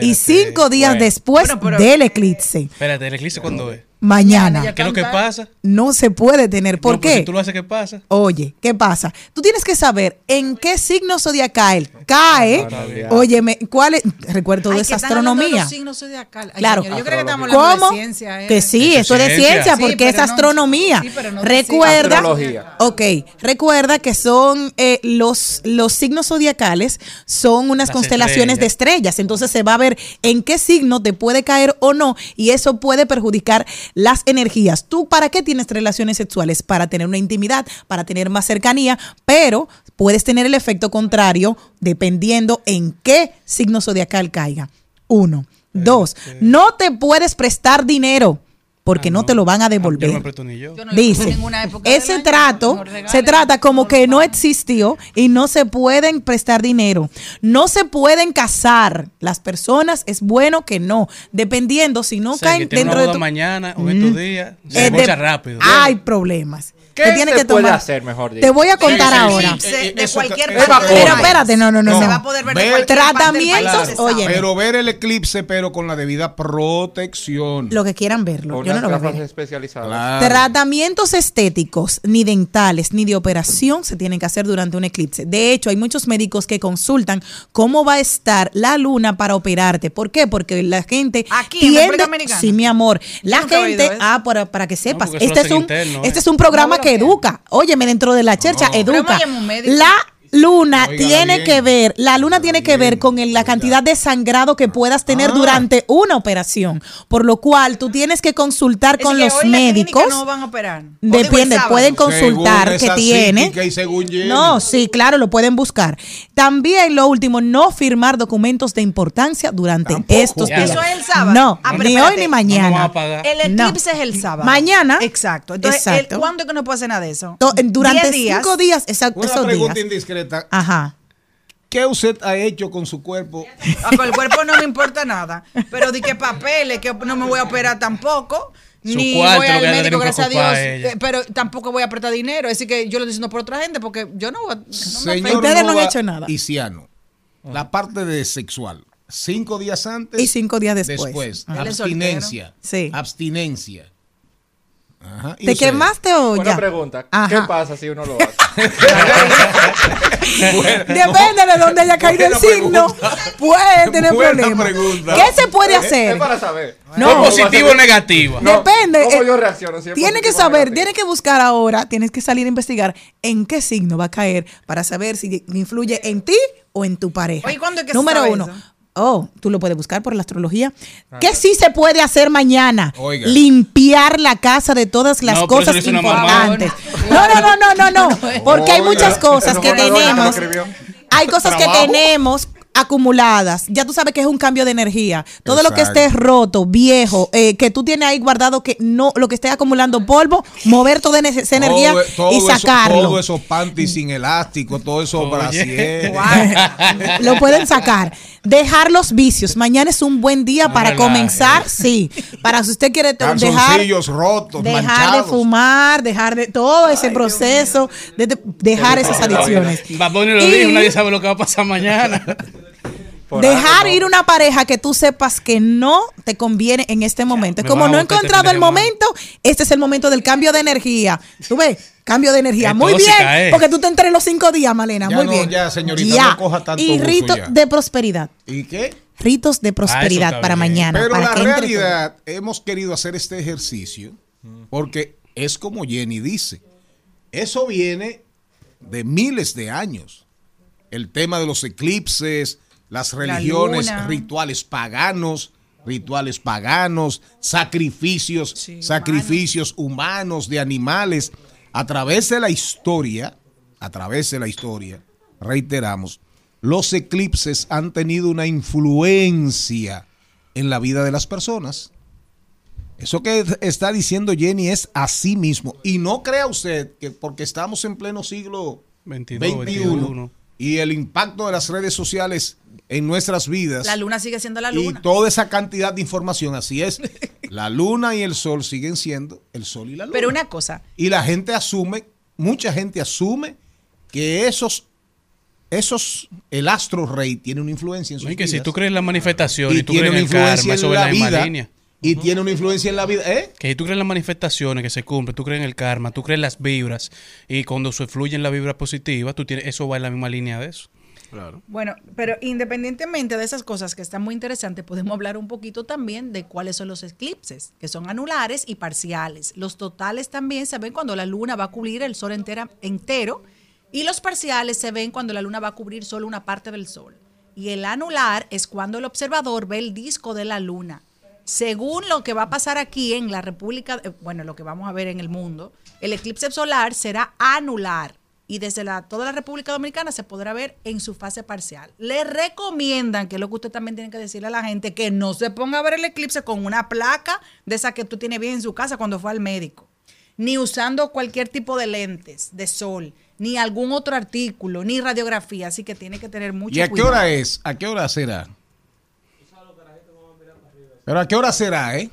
y cinco días Bueno. después Bueno, pero- del eclipse. Espérate, ¿el eclipse cuándo es? Mañana. ¿Qué es lo que pasa? No se puede tener. ¿Por No, pues qué? si tú lo haces, ¿qué pasa? Oye, ¿qué pasa? Tú tienes que saber en qué signo zodiacal cae. Óyeme, ¿cuál es? Recuerdo de esa de astronomía. los signos. Ay, Claro. señor, yo creo que estamos hablando ¿Cómo? de ciencia. ¿eh? Que sí, Esto eso es de ciencia. Sí, porque es no- astronomía. sí, pero no recuerda, Astrología. ok, recuerda que son eh, los, los signos zodiacales son unas Las constelaciones de estrellas. Entonces se va a ver en qué signo te puede caer o no y eso puede perjudicar las energías. ¿Tú para qué tienes relaciones sexuales? Para tener una intimidad, para tener más cercanía, pero puedes tener el efecto contrario dependiendo en qué signo zodiacal caiga. Uno. Dos, no te puedes prestar dinero. Porque no te lo van a Yo no me devolver. presto ni yo. Yo no Dice, ese año, trato se trata como que no existió y no se pueden prestar dinero. No se pueden casar. Las personas es bueno que no, dependiendo si no O sea, caen que dentro una de tu... mañana o estos Mm. días, Eh, se de- bocha rápido. Hay problemas. ¿Qué que tiene se que puede tomar. hacer, mejor dicho? Te voy a contar ahora. sí. de, Eh, de eso cualquier eso parte del Pero espérate, no, no, no, Se no. va a poder ver de Ver- cualquier parte del país, Tratamientos, se oye. Pero ver el eclipse, pero con la debida protección. Lo que quieran verlo. Con Yo no lo voy a gafas ver. especializadas. Claro. Tratamientos estéticos, ni dentales, ni de operación se tienen que hacer durante un eclipse. De hecho, hay muchos médicos que consultan cómo va a estar la luna para operarte. ¿Por qué? Porque la gente Aquí, en tiende- República Dominicana. Sí, mi amor. La gente, ah, para, para que sepas, este es un interno, este ¿eh? es un programa que educa. Óyeme, dentro de la chercha educa. La luna tiene bien. que ver, la luna tiene que ver con el- la cantidad de sangrado que puedas tener Ah. durante una operación, por lo cual tú tienes que consultar Es con que los hoy la médicos. no van a operar. Depende, pueden consultar Según que tiene. y. No, sí, claro, lo pueden buscar. También lo último, no firmar documentos de importancia durante Tampoco. estos días. Eso es el sábado. No, Ah, ni espérate. hoy ni mañana. El No. eclipse es el sábado. Mañana. Exacto. Entonces, el- Exacto. ¿cuándo es que no puede hacer nada de eso? To- Durante Diez días. cinco días, exacto, Una esos pregunta días. indiscreta. Ajá. ¿Qué usted ha hecho con su cuerpo? Ah, Con el cuerpo no me importa nada. Pero di que papeles, que no me voy a operar tampoco. Su ni cuarto, voy al médico, gracias a Dios. eh, Pero tampoco voy a apretar dinero. Así que yo lo estoy diciendo por otra gente porque yo no voy a. no me Señor Ustedes no han hecho nada. Isiano, la parte de sexual, cinco días antes Y cinco días después. después, abstinencia, Sí. abstinencia. Ajá. ¿Y ¿Te quemaste o Buena ya? pregunta. Ajá. ¿Qué pasa si uno lo [LAUGHS] hace? [LAUGHS] Depende de dónde haya caído el signo. pregunta. Puede tener problemas. ¿Qué se puede Es- hacer? Es para saber. ¿Fue ¿Cómo positivo o negativo? No, Depende. ¿Cómo eh, yo reacciono? Si es Tiene que o saber, negativo. tiene que buscar ahora, tienes que salir a investigar en qué signo va a caer para saber si influye en ti o en tu pareja. Oye, ¿cuándo es que se Número uno. eso? Oh, tú lo puedes buscar por la astrología. ¿Qué sí se puede hacer mañana? Oiga. Limpiar la casa de todas las No, eso cosas importantes. No, no, no, no, no, no. Porque hay muchas cosas Eso que tenemos. Hay cosas que tenemos acumuladas. Ya tú sabes que es un cambio de energía. Todo lo que esté roto, viejo, eh, que tú tienes ahí guardado que no, lo que esté acumulando polvo, mover toda esa energía Todo- todo y eso- sacarlo. Todo esos panties sin elástico, todo eso brasier. lo pueden sacar. Dejar los vicios. Mañana es un buen día No para relaje. comenzar. Sí. Para si usted quiere dejar, rotos, dejar de fumar, dejar de todo ese proceso, de, de- dejar esas adicciones. Bad Bunny lo Y- dijo, nadie sabe lo que va a pasar mañana. [LAUGHS] Por Dejar ir una pareja que tú sepas que no te conviene en este momento. Como no he encontrado el momento, este es el momento del cambio de energía. ¿Tú ves? Cambio de energía. Muy bien. Porque tú te enteras los cinco días, Malena. Ya Muy no, bien. ya, señorita, no coja tanto Y ritos ya. de prosperidad. ¿Y qué? Ritos de prosperidad está para bien. mañana. Pero para la que realidad, hemos querido hacer este ejercicio porque es como Jenny dice. Eso viene de miles de años. El tema de los eclipses, las religiones, rituales paganos, rituales paganos, sacrificios, Sí, sacrificios humanos de animales. A través de la historia, a través de la historia, reiteramos, los eclipses han tenido una influencia en la vida de las personas. Eso que está diciendo Jenny es así mismo. Y no crea usted que porque estamos en pleno siglo 22, 21 21. Y el impacto de las redes sociales en nuestras vidas La luna sigue siendo la y luna. toda esa cantidad de información, así es. [LAUGHS] La luna y el sol siguen siendo el sol y la luna. Pero una cosa, Y la gente asume, mucha gente asume que esos, esos, el astro rey tiene una influencia en sus y que si tú crees en la manifestación y, y tú tiene crees una en el influencia karma, eso en la la misma vida. línea. Y tiene una influencia en la vida. ¿Eh? Que si tú crees en las manifestaciones que se cumplen, tú crees en el karma, tú crees en las vibras, y cuando se fluye en la vibra positiva, tú tienes, eso va en la misma línea de eso. Bueno, pero independientemente de esas cosas que están muy interesantes, podemos hablar un poquito también de cuáles son los eclipses, que son anulares y parciales. Los totales también se ven cuando la luna va a cubrir el sol entera, entero y los parciales se ven cuando la luna va a cubrir solo una parte del sol. Y el anular es cuando el observador ve el disco de la luna. Según lo que va a pasar aquí en la República, eh, bueno, lo que vamos a ver en el mundo, el eclipse solar será anular y desde la, toda la República Dominicana se podrá ver en su fase parcial. Le recomiendan, que es lo que usted también tiene que decirle a la gente, que no se ponga a ver el eclipse con una placa de esa que tú tienes bien en su casa cuando fue al médico, ni usando cualquier tipo de lentes de sol, ni algún otro artículo, ni radiografía, así que tiene que tener mucho ¿Y a qué cuidado. hora es? ¿A qué hora será? Pero a qué hora será, ¿eh?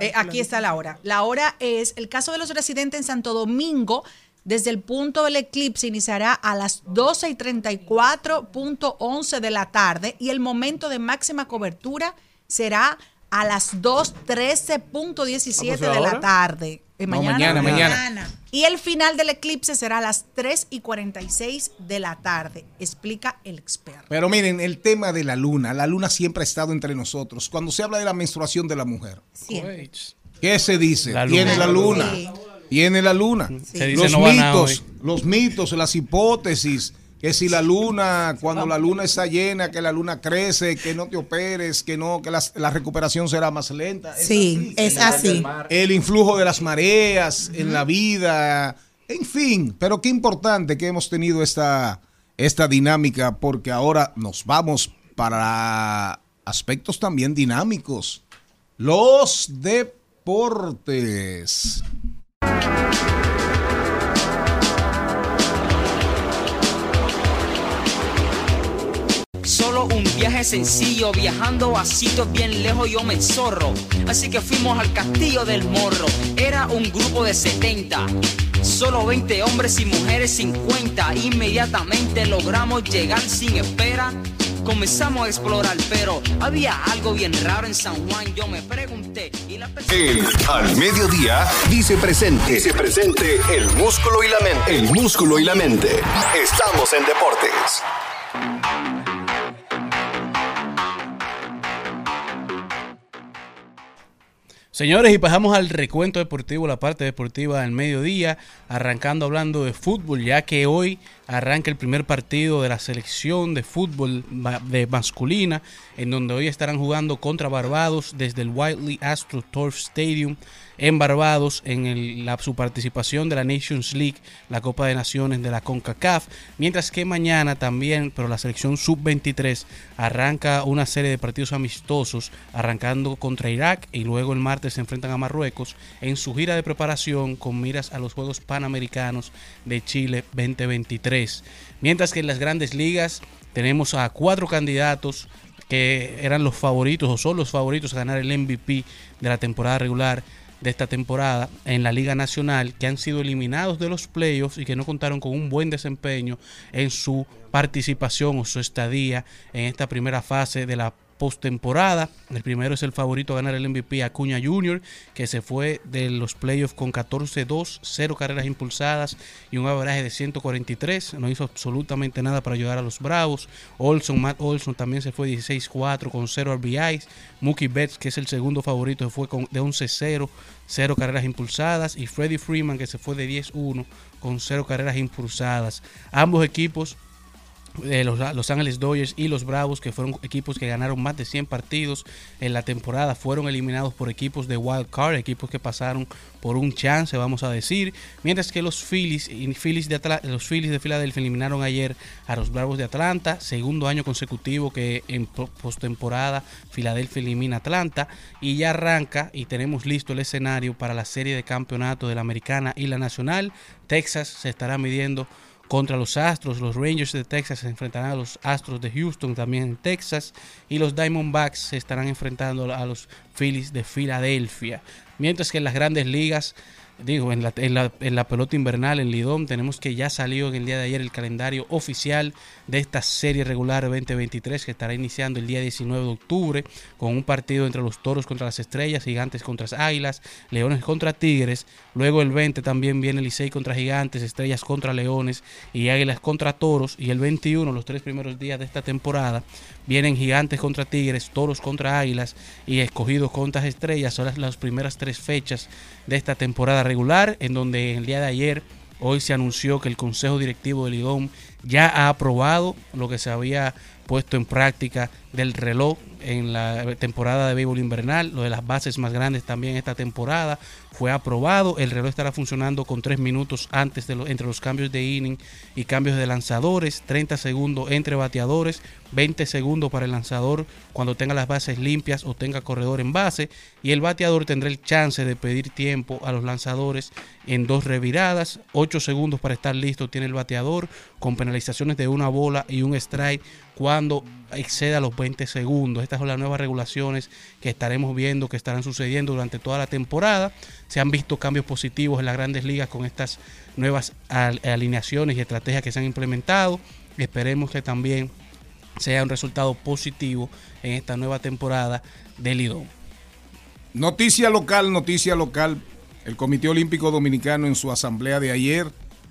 Eh, aquí está la hora. La hora es, el caso de los residentes en Santo Domingo, desde el punto del eclipse iniciará a las 12 y 34.11 de la tarde y el momento de máxima cobertura será a las 2.13.17 Ah, pues de la tarde. Eh, No, mañana, mañana. Y el final del eclipse será a las 3 y 46 de la tarde, explica el experto. Pero miren, el tema de la luna. La luna siempre ha estado entre nosotros. Cuando se habla de la menstruación de la mujer, Siempre. ¿qué se dice? La. Tiene la luna. Sí. Tiene la luna. Se dice Los no mitos, los mitos, las hipótesis, que si la luna, cuando la luna está llena, que la luna crece, que no te operes, que no, que la, recuperación será más lenta. Es Sí, es así. el influjo de las mareas en la vida, en fin, pero qué importante que hemos tenido esta, esta dinámica porque ahora nos vamos para aspectos también dinámicos. Los deportes. Solo un viaje sencillo, viajando a sitios bien lejos yo me enzorro. Así que fuimos al castillo del morro. Era un grupo de 70. Solo 20 hombres y mujeres 50. Inmediatamente logramos llegar sin espera. Comenzamos a explorar, pero había algo bien raro en San Juan. Yo me pregunté la. El al mediodía dice presente. Dice presente el músculo y la mente. El músculo y la mente. Estamos en deportes. Señores, y pasamos al recuento deportivo, la parte deportiva del mediodía, arrancando hablando de fútbol, ya que hoy arranca el primer partido de la selección de fútbol de masculina, en donde hoy estarán jugando contra Barbados desde el Whiteley Astro Turf Stadium en Barbados en la, su participación de la Nations League, la Copa de Naciones de la CONCACAF, mientras que mañana también, pero la selección sub-23 arranca una serie de partidos amistosos, arrancando contra Irak y luego el martes se enfrentan a Marruecos en su gira de preparación con miras a los Juegos Panamericanos de Chile 2023. Mientras que en las grandes ligas tenemos a cuatro candidatos que eran los favoritos o son los favoritos a ganar el MVP de la temporada regular de esta temporada en la Liga Nacional que han sido eliminados de los playoffs y que no contaron con un buen desempeño en su participación o su estadía en esta primera fase de la postemporada. El primero es el favorito a ganar el MVP Acuña Jr., que se fue de los playoffs con 14-2, 0 carreras impulsadas y un average de 143. No hizo absolutamente nada para ayudar a los Bravos. Olson, Matt Olson también se fue 16-4 con 0 RBIs. Mookie Betts, que es el segundo favorito, se fue con, de 11-0, 0 carreras impulsadas. Y Freddie Freeman, que se fue de 10-1 con 0 carreras impulsadas. Ambos equipos eh, los Los Ángeles Dodgers y los Bravos, que fueron equipos que ganaron más de 100 partidos en la temporada, fueron eliminados por equipos de wild card, equipos que pasaron por un chance, vamos a decir, mientras que los Phillies, Phillies de Atla- los Phillies de Filadelfia eliminaron ayer a los Bravos de Atlanta, segundo año consecutivo que en po- postemporada Filadelfia elimina a Atlanta y ya arranca y tenemos listo el escenario para la serie de campeonato de la Americana y la Nacional. Texas se estará midiendo contra los Astros. Los Rangers de Texas se enfrentarán a los Astros de Houston también en Texas. Y los Diamondbacks se estarán enfrentando a los Phillies de Filadelfia. Mientras que en las grandes ligas, digo, en la, en la- en la pelota invernal, en Lidón, tenemos que ya salió en el día de ayer el calendario oficial de esta serie regular 2023 que estará iniciando el día 19 de octubre con un partido entre los Toros contra las Estrellas, Gigantes contra las Águilas, Leones contra Tigres. Luego el 20 también viene Licey contra Gigantes, Estrellas contra Leones y Águilas contra Toros. Y el 21, los tres primeros días de esta temporada, vienen Gigantes contra Tigres, Toros contra Águilas y Escogidos contra Estrellas. Son las, primeras tres fechas de esta temporada regular, en donde el día de ayer, hoy se anunció que el Consejo Directivo de Lidón ya ha aprobado lo que se había puesto en práctica del reloj en la temporada de béisbol invernal, lo de las bases más grandes también esta temporada fue aprobado, el reloj estará funcionando con 3 minutos antes de entre los cambios de inning y cambios de lanzadores, 30 segundos entre bateadores, 20 segundos para el lanzador cuando tenga las bases limpias o tenga corredor en base y el bateador tendrá el chance de pedir tiempo a los lanzadores en dos reviradas, 8 segundos para estar listo tiene el bateador con penalizaciones de una bola y un strike cuando exceda los 20 segundos. Estas son las nuevas regulaciones que estaremos viendo que estarán sucediendo durante toda la temporada. Se han visto cambios positivos en las grandes ligas con estas nuevas al- alineaciones y estrategias que se han implementado. Esperemos que también sea un resultado positivo en esta nueva temporada del Lidón. Noticia local, noticia local. El Comité Olímpico Dominicano en su asamblea de ayer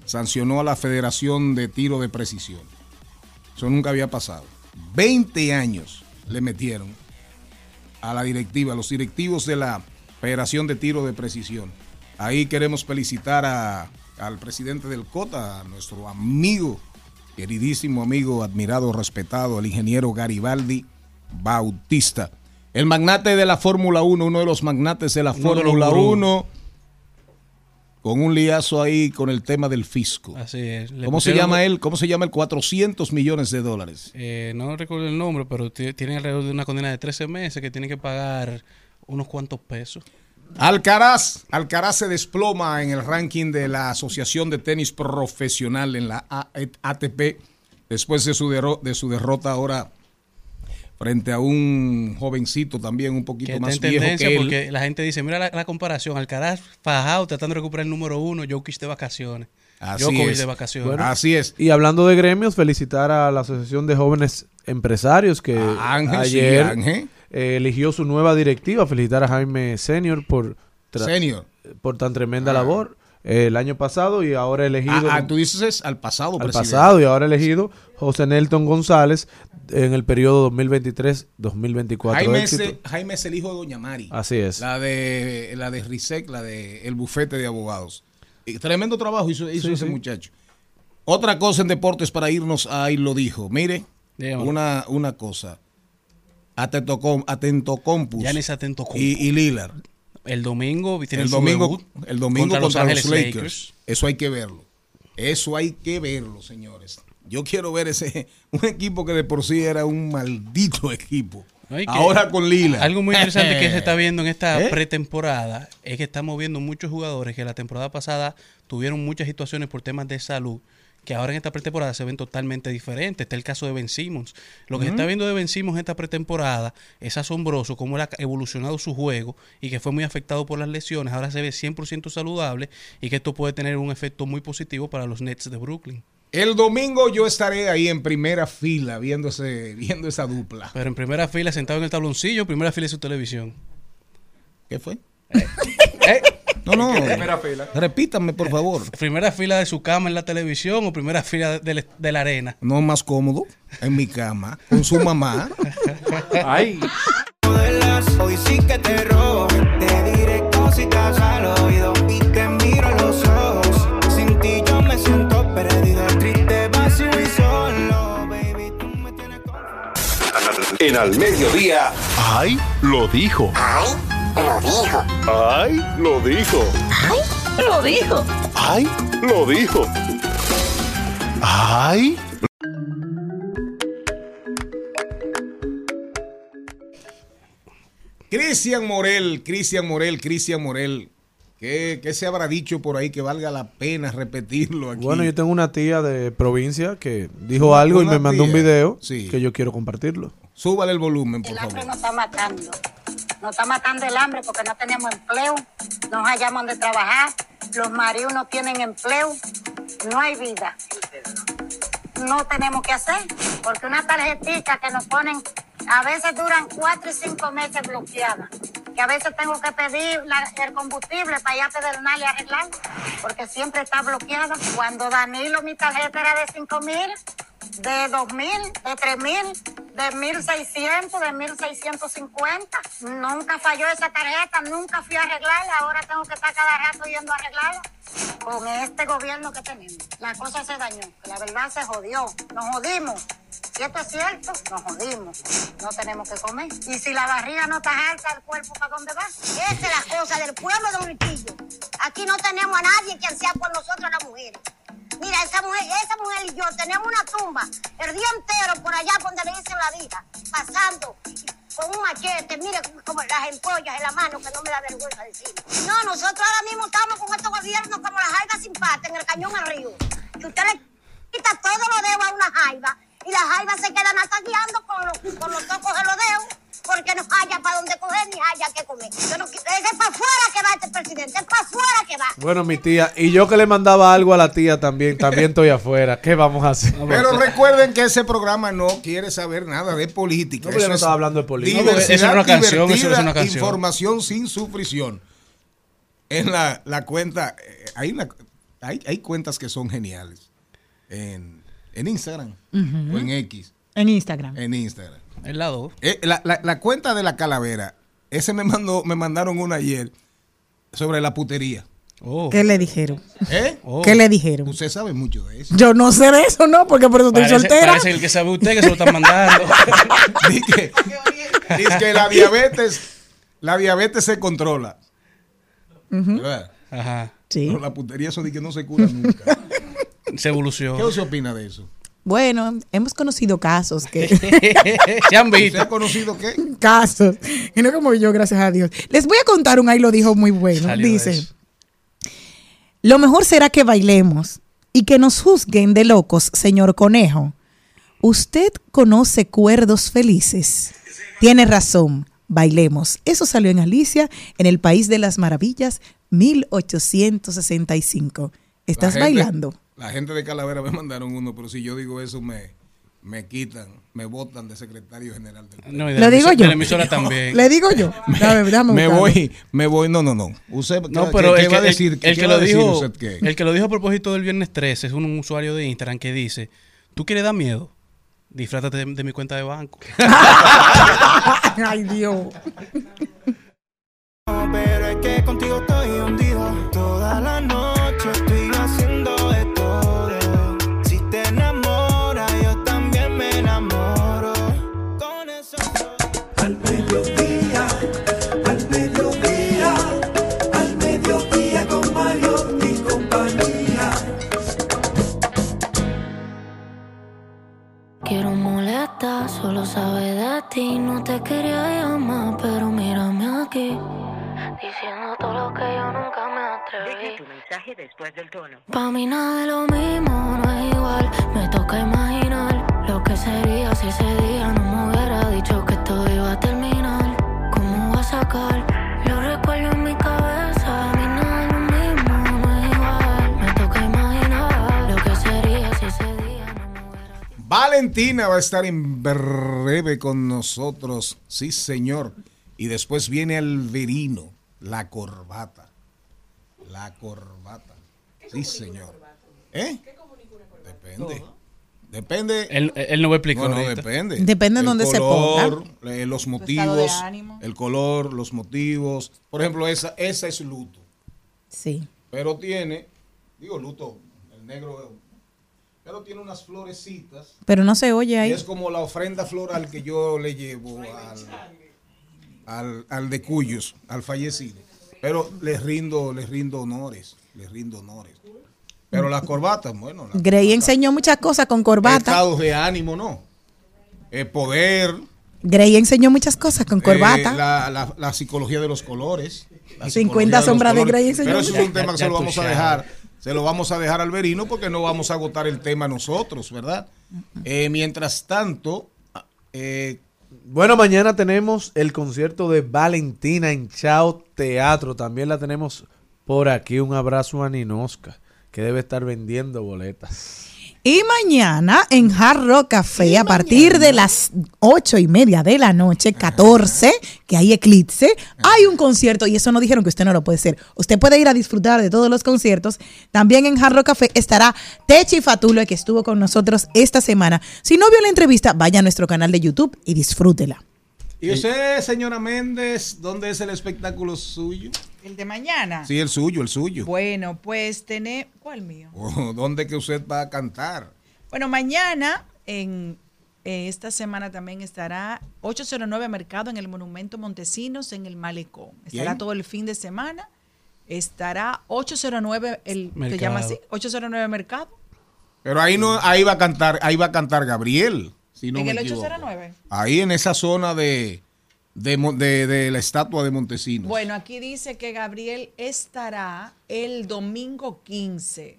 sancionó a la Federación de Tiro de Precisión. Eso nunca había pasado. 20 años le metieron a la directiva, a los directivos de la Federación de Tiro de Precisión. Ahí queremos felicitar a- al presidente del COTA, a nuestro amigo, queridísimo amigo, admirado, respetado, el ingeniero Garibaldi Bautista. El magnate de la Fórmula 1, uno de los magnates de la Fórmula gurús. 1, con un liazo ahí con el tema del fisco. Así es. Le ¿Cómo se llama él? ¿Cómo se llama el 400 millones de dólares? Eh, no recuerdo el nombre, pero ti- tiene alrededor de una condena de 13 meses que tiene que pagar unos cuantos pesos. Alcaraz, Alcaraz se desploma en el ranking de la Asociación de Tenis Profesional en la ATP después de su, derro- de su derrota ahora frente a un jovencito también un Que poquito está más en viejo tendencia que él. porque la gente dice, mira la, la comparación, Alcaraz fajado tratando de recuperar el número uno, Jokic de vacaciones. Así Djokovic es. de vacaciones. Bueno, Así es. Y hablando de gremios, felicitar a la Asociación de Jóvenes Empresarios que A Ángel, sí, ayer Ángel. eh, eligió su nueva directiva. Felicitar a Jaime Senior por, Senior. por tan tremenda Ah. labor eh, el año pasado y ahora elegido Ah, ah, tú dices es al pasado, al presidente. pasado y ahora elegido José Nelton González en el periodo 2023-2024. Jaime es. Jaime es el hijo de Doña Mari. Así es. La de la de RISEC, la de el bufete de abogados. Y tremendo trabajo hizo, hizo Sí, ese sí. muchacho. Otra cosa en deportes para irnos ahí lo dijo. Mire, una, una cosa. Atentocom, Atentocompus Giannis Antetokounmpo. y, y Lillard. El domingo tiene El domingo, el domingo contra contra, Los Lakers. Eso hay que verlo. Eso hay que verlo, señores. Yo quiero ver ese [LAUGHS] un equipo que de por sí era un maldito equipo. ¿no? Y que Ahora con Lillard. Algo muy interesante que se está [LAUGHS] viendo en esta ¿Eh? pretemporada es que estamos viendo muchos jugadores que la temporada pasada tuvieron muchas situaciones por temas de salud que ahora en esta pretemporada se ven totalmente diferentes. Está el caso de Ben Simmons. Lo que se está viendo de Ben Simmons en esta pretemporada es asombroso cómo ha evolucionado su juego y que fue muy afectado por las lesiones. Ahora se ve 100% saludable y que esto puede tener un efecto muy positivo para los Nets de Brooklyn. El domingo yo estaré ahí en primera fila viendo, ese, viendo esa dupla. Pero en primera fila, sentado en el tabloncillo, primera fila de su televisión. ¿Qué fue? ¿Eh? [LAUGHS] No, no. Primera fila. Repítame, por favor. [LAUGHS] ¿Primera fila de su cama en la televisión o primera fila de, la- de la arena? No más cómodo en mi cama con su mamá. [LAUGHS] Ay. hoy sí que te robo. Te diré cositas al oído y te miro a los ojos. Sin ti yo me siento perdido, triste, vacío y solo. Baby, tú me tienes En al mediodía, ¡Ay! Lo dijo. ¡Ay! Lo dijo. ¡Ay! Lo dijo. ¡Ay! Lo dijo. ¡Ay! Lo dijo. ¡Ay! Cristian Morel, Cristian Morel, Cristian Morel. ¿Qué, ¿Qué se habrá dicho por ahí que valga la pena repetirlo aquí? Bueno, yo tengo una tía de provincia que dijo algo y me mandó un video Sí. que yo quiero compartirlo. Súbale el volumen, por El hambre favor. nos está matando. Nos está matando el hambre porque no tenemos empleo, no hallamos donde trabajar, los maridos no tienen empleo, no hay vida. No tenemos que hacer, porque una tarjetita que nos ponen, a veces duran cuatro y cinco meses bloqueadas, que a veces tengo que pedir la- el combustible para allá pedernal y arreglar, porque siempre está bloqueada. Cuando Danilo mi tarjeta era de cinco mil, de dos mil, de tres mil, de 1600, de 1650. Nunca falló esa tarjeta, nunca fui a arreglarla, ahora tengo que estar cada rato yendo a arreglarla. Con este gobierno que tenemos, la cosa se dañó, la verdad se jodió, nos jodimos. Si esto es cierto, nos jodimos. No tenemos que comer. Y si la barriga no está alta, el cuerpo para dónde va. Esa es la cosa del pueblo de Uniquillo. Aquí no tenemos a nadie quien sea por nosotros las mujeres. Mira, esa mujer, esa mujer y yo tenemos una tumba el día entero por allá donde le dicen la vida, pasando con un machete, mire como las empollas en la mano, que no me da vergüenza decir. No, nosotros ahora mismo estamos con estos gobiernos como las jaigas sin pata en el cañón al río. Que usted le quita todo lo dedo a una jaiba y las jaivas se quedan ataqueando con los, con los tocos de los dedos porque no haya para dónde coger ni haya que comer. Pero que- ese es para afuera que va este presidente, es para afuera que va. Bueno, mi tía, y yo que le mandaba algo a la tía también, también estoy afuera. ¿Qué vamos a hacer? Pero recuerden que ese programa no quiere saber nada de política. No, yo no es estaba hablando de política. No, porque eso era una canción, eso es una canción. Información sin sufrición. En la, la cuenta, eh, hay, una, hay, hay cuentas que son geniales. En, en Instagram o en X. En Instagram. En Instagram. El lado. Eh, la, la- la cuenta de la calavera, ese me mandó, me mandaron una ayer sobre la putería. ¿Qué le dijeron? ¿Eh? ¿Qué le dijeron? Usted sabe mucho de eso. Yo no sé de eso, ¿no? Porque por eso estoy Parece, soltera. parece el que sabe usted que se lo están mandando. [LAUGHS] Dice dice que la diabetes, la diabetes se controla. Ujú. ¿verdad? Ajá. Sí. Pero la putería eso de que no se cura nunca. Se evolucionó. ¿Qué usted opina de eso? Bueno, hemos conocido casos que... [LAUGHS] Se han ¿Usted visto. ha conocido qué? casos. Y no como yo, gracias a Dios. Les voy a contar un ahí lo dijo muy bueno. Salió Dice, lo mejor será que bailemos y que nos juzguen de locos, señor conejo. Usted conoce cuerdos felices. Tiene razón, bailemos. Eso salió en Alicia, en el País de las Maravillas, 1865. ¿Estás La gente- bailando? La gente de Calavera me [LAUGHS] mandaron uno, pero si yo digo eso me, me quitan, me votan de secretario general del No, de ¿Lo digo yo? de la emisora [LAUGHS] también. Le digo yo. [LAUGHS] Dame, Me voy, me voy, no, no, no. Usted, No, ¿qué- pero qué el, va a decir? el- ¿Qué el que va a lo decir dijo, usted qué? el que lo dijo a propósito del viernes 13 es un, un usuario de Instagram que dice, ¿tú quieres dar miedo? Disfrátate de, de mi cuenta de banco. Ay, Dios. Molestar, solo sabe de ti. No te quería llamar, pero mírame aquí. Diciendo todo lo que yo nunca me atreví. tu mensaje después del tono. Pa' mí nada de lo mismo, no es igual. Me toca imaginar lo que sería si ese día no me hubiera dicho que todo iba a terminar. ¿Cómo voy a sacar Valentina va a estar en breve con nosotros. Sí, señor. Y después viene Alverino, la corbata. La corbata. Sí, señor. ¿Eh? Depende. Depende. Él, él no va a explicar Bueno, ahorita. depende. Depende de dónde se ponga. eh, los motivos, ánimo. el color, los motivos. Por ejemplo, esa, esa es luto. Sí. Pero tiene, digo luto, el negro, pero tiene unas florecitas. Pero no se oye Y ahí. es como la ofrenda floral que yo le llevo al, al, al de Cuyos, al fallecido. Pero les rindo, les rindo honores, les rindo honores. Pero las corbatas, bueno, las Grey enseñó muchas cosas con corbata. estados de ánimo, no. El poder, Grey enseñó muchas cosas con corbata. eh, la, la- la psicología de los colores. la 50 psicología los sombras de colores. Grey enseñó Pero eso es un tema que se lo vamos a dejar. Se lo vamos a dejar al Verino porque no vamos a agotar el tema nosotros, ¿verdad? Eh, mientras tanto, eh, Bueno, mañana tenemos el concierto de Valentina en Chao Teatro. También la tenemos por aquí. Un abrazo a Ninosca, que debe estar vendiendo boletas. Y mañana en Hard Rock Café, a partir de las ocho y media de la noche, 14, que hay eclipse, hay un concierto, y eso no dijeron que usted no lo puede hacer. Usted puede ir a disfrutar de todos los conciertos. También en Hard Rock Café estará Techi Fatulo, que estuvo con nosotros esta semana. Si no vio la entrevista, vaya a nuestro canal de YouTube y disfrútela. ¿Y usted, señora Méndez, dónde es el espectáculo suyo? El de mañana. Sí, el suyo, el suyo. Bueno, pues tener. ¿Cuál mío? [LAUGHS] Oh, ¿Dónde que usted va a cantar? Bueno, mañana, en eh, esta semana también estará 809 Mercado en el Monumento Montesinos en el Malecón. Estará todo el fin de semana. Estará 809, el, ¿te Mercado. llama así? 809 Mercado. Pero ahí no, ahí va a cantar, ahí va a cantar Gabriel, si no en me el equivoco. 809. Ahí en esa zona de, de, de- de la estatua de Montesinos. Bueno, aquí dice que Gabriel estará el domingo 15,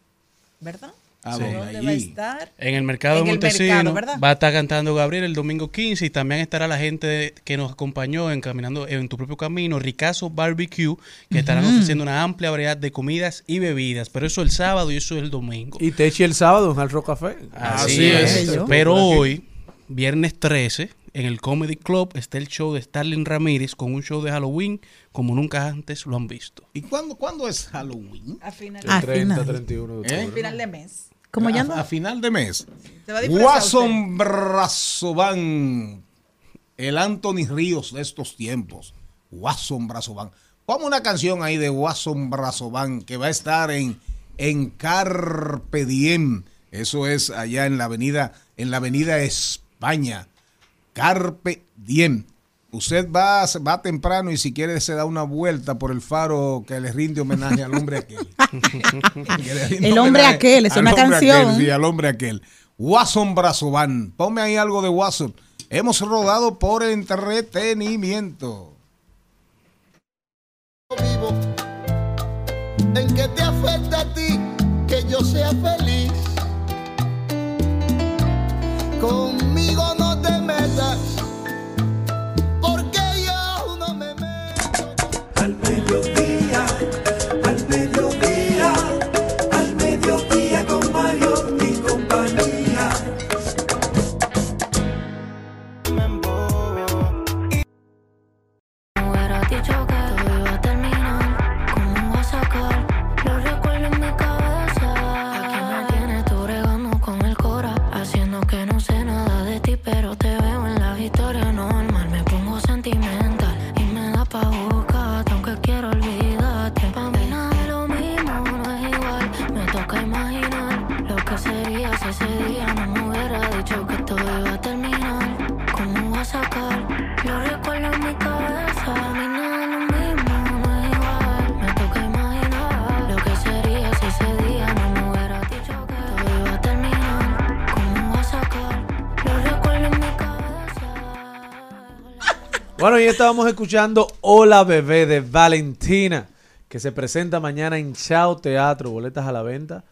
¿verdad? Ah, Sí. bueno, ¿Dónde ahí. va a estar? En el mercado En de Montesinos va a estar cantando Gabriel el domingo 15 y también estará la gente que nos acompañó en Caminando en tu propio camino, Ricazo Barbecue, que estarán ofreciendo una amplia variedad de comidas y bebidas, pero eso el sábado y eso el domingo. Y Techi el sábado en Rock Café. Así es. Pero hoy, viernes 13, en el Comedy Club está el show de Starling Ramírez con un show de Halloween como nunca antes lo han visto. ¿Y cuándo, cuándo es Halloween? A final, A 30, final. 31 de a final de mes. ¿Cómo ya a, no? a final de mes. ¿Te va a disfrazar Watson el Anthony Ríos de estos tiempos. Watson Brazovan. Ponme una canción ahí de Watson que va a estar en, en Carpe Diem. Eso es allá en la avenida, en la avenida España. Carpe Diem. Usted va, va temprano y si quiere se da una vuelta por el faro que le rinde homenaje al hombre aquel. [LAUGHS] El hombre aquel, es al una hombre canción. aquel, sí, al hombre aquel. Watson Brazovan. Ponme ahí algo de Watson. Hemos rodado por entretenimiento. ¿En qué te afecta a ti que yo sea feliz? Conmigo Bueno, y estábamos escuchando Hola Bebé de Valentina, que se presenta mañana en Chao Teatro. Boletas a la venta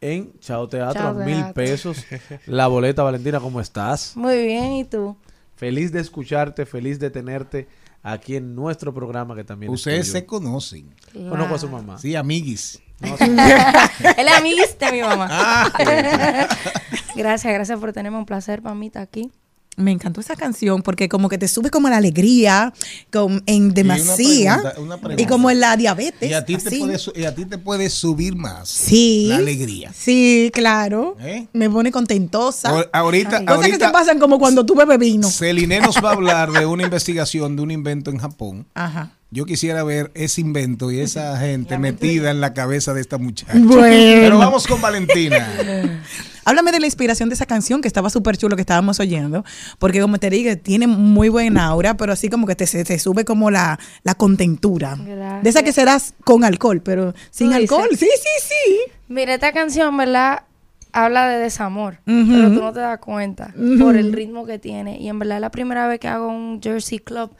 en Chao Teatro Chao a mil Teatro. pesos. La boleta, Valentina, ¿cómo estás? Muy bien, ¿y tú? Feliz de escucharte, feliz de tenerte aquí en nuestro programa que también es Ustedes se conocen. Claro. Conozco a su mamá. Sí, amiguis. [LAUGHS] Él es amiguista de mi mamá. Ah. [LAUGHS] gracias, gracias por tenerme un placer para mí estar aquí. Me encantó esa canción porque como que te sube como la alegría, con, en demasía, pregunta, una pregunta. y como en la diabetes. Y a ti, te puede, su- y a ti te puede subir más. Sí. La alegría. Sí, claro. ¿Eh? Me pone contentosa. O- ahorita- Cosas que te pasan como cuando tú bebes vino. Celine nos va a hablar de [LAUGHS] una investigación de un invento en Japón. Ajá. Yo quisiera ver ese invento y esa [LAUGHS] gente metida en la cabeza de esta muchacha. Bueno. Pero vamos con Valentina. [LAUGHS] Háblame de la inspiración de esa canción que estaba súper chulo que estábamos oyendo, porque como te digo, tiene muy buena aura, pero así como que te, se te sube como la, la contentura. Gracias. De esa que serás con alcohol, pero sin alcohol. Sí, sí, sí. Mira, esta canción, ¿verdad? Habla de desamor, pero tú no te das cuenta por el ritmo que tiene. Y en verdad es la primera vez que hago un Jersey Club,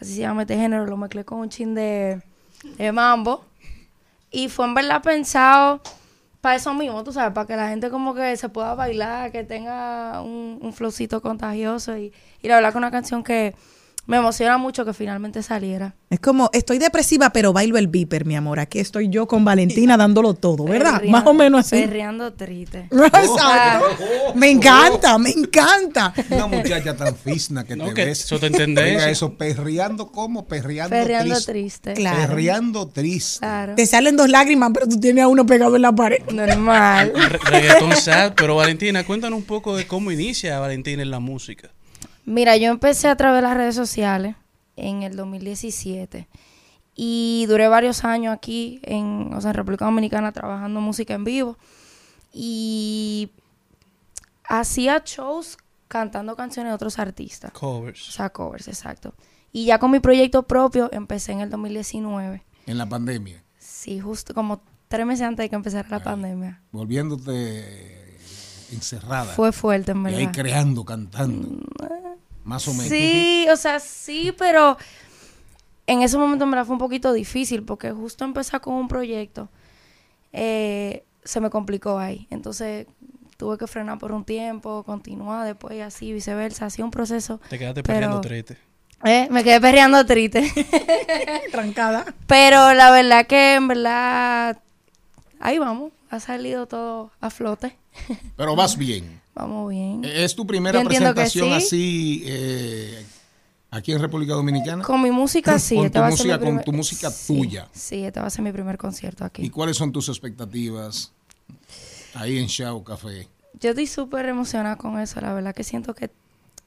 así se llama este género, lo mezclé con un chin de, de mambo. Y fue en verdad pensado para eso mismo, tú sabes, para que la gente como que se pueda bailar, que tenga un, un flowcito contagioso. Y, y la verdad que una canción que me emociona mucho que finalmente saliera. Es como, estoy depresiva, pero bailo el viper, mi amor. Aquí estoy yo con Valentina dándolo todo, ¿verdad? Perreando- Más o menos así. Perreando triste. [LAUGHS] Exacto. Me encanta, me encanta. Una muchacha tan fisna que No, te que ves. eso te entendés. Eso, perreando como, perreando, Perreando triste. triste. Claro. Perreando triste. Claro. Te salen dos lágrimas, pero tú tienes a uno pegado en la pared. Normal. Reggaetón sad, pero Valentina, cuéntanos un poco de cómo inicia Valentina en la música. Mira, yo empecé a través de las redes sociales en el 2017 y duré varios años aquí en, o sea, en República Dominicana trabajando música en vivo y hacía shows cantando canciones de otros artistas. O Covers. sea, covers, exacto. Y ya con mi proyecto propio empecé en el 2019. En la pandemia. Sí, justo como tres meses antes de que empezara la pandemia. Volviéndote encerrada. Fue fuerte, en Y verdad. ahí creando, cantando. Más o menos. Sí, o sea, sí, pero en ese momento me la fue un poquito difícil porque justo empezar con un proyecto eh, se me complicó ahí. Entonces tuve que frenar por un tiempo, continuar después y así, viceversa. Así un proceso. Te quedaste pero- perreando triste. Eh, me quedé perreando triste. [LAUGHS] Trancada. pero la verdad que en verdad ahí vamos. Ha salido todo a flote. Pero vas bien. Vamos bien. ¿Es tu primera presentación sí. así eh, aquí en República Dominicana? Con mi música sí. Con tu va a ser música, con tu música sí, tuya. Sí, este va a ser mi primer concierto aquí. ¿Y cuáles son tus expectativas ahí en Show Café? Yo estoy súper emocionada con eso, la verdad que siento que...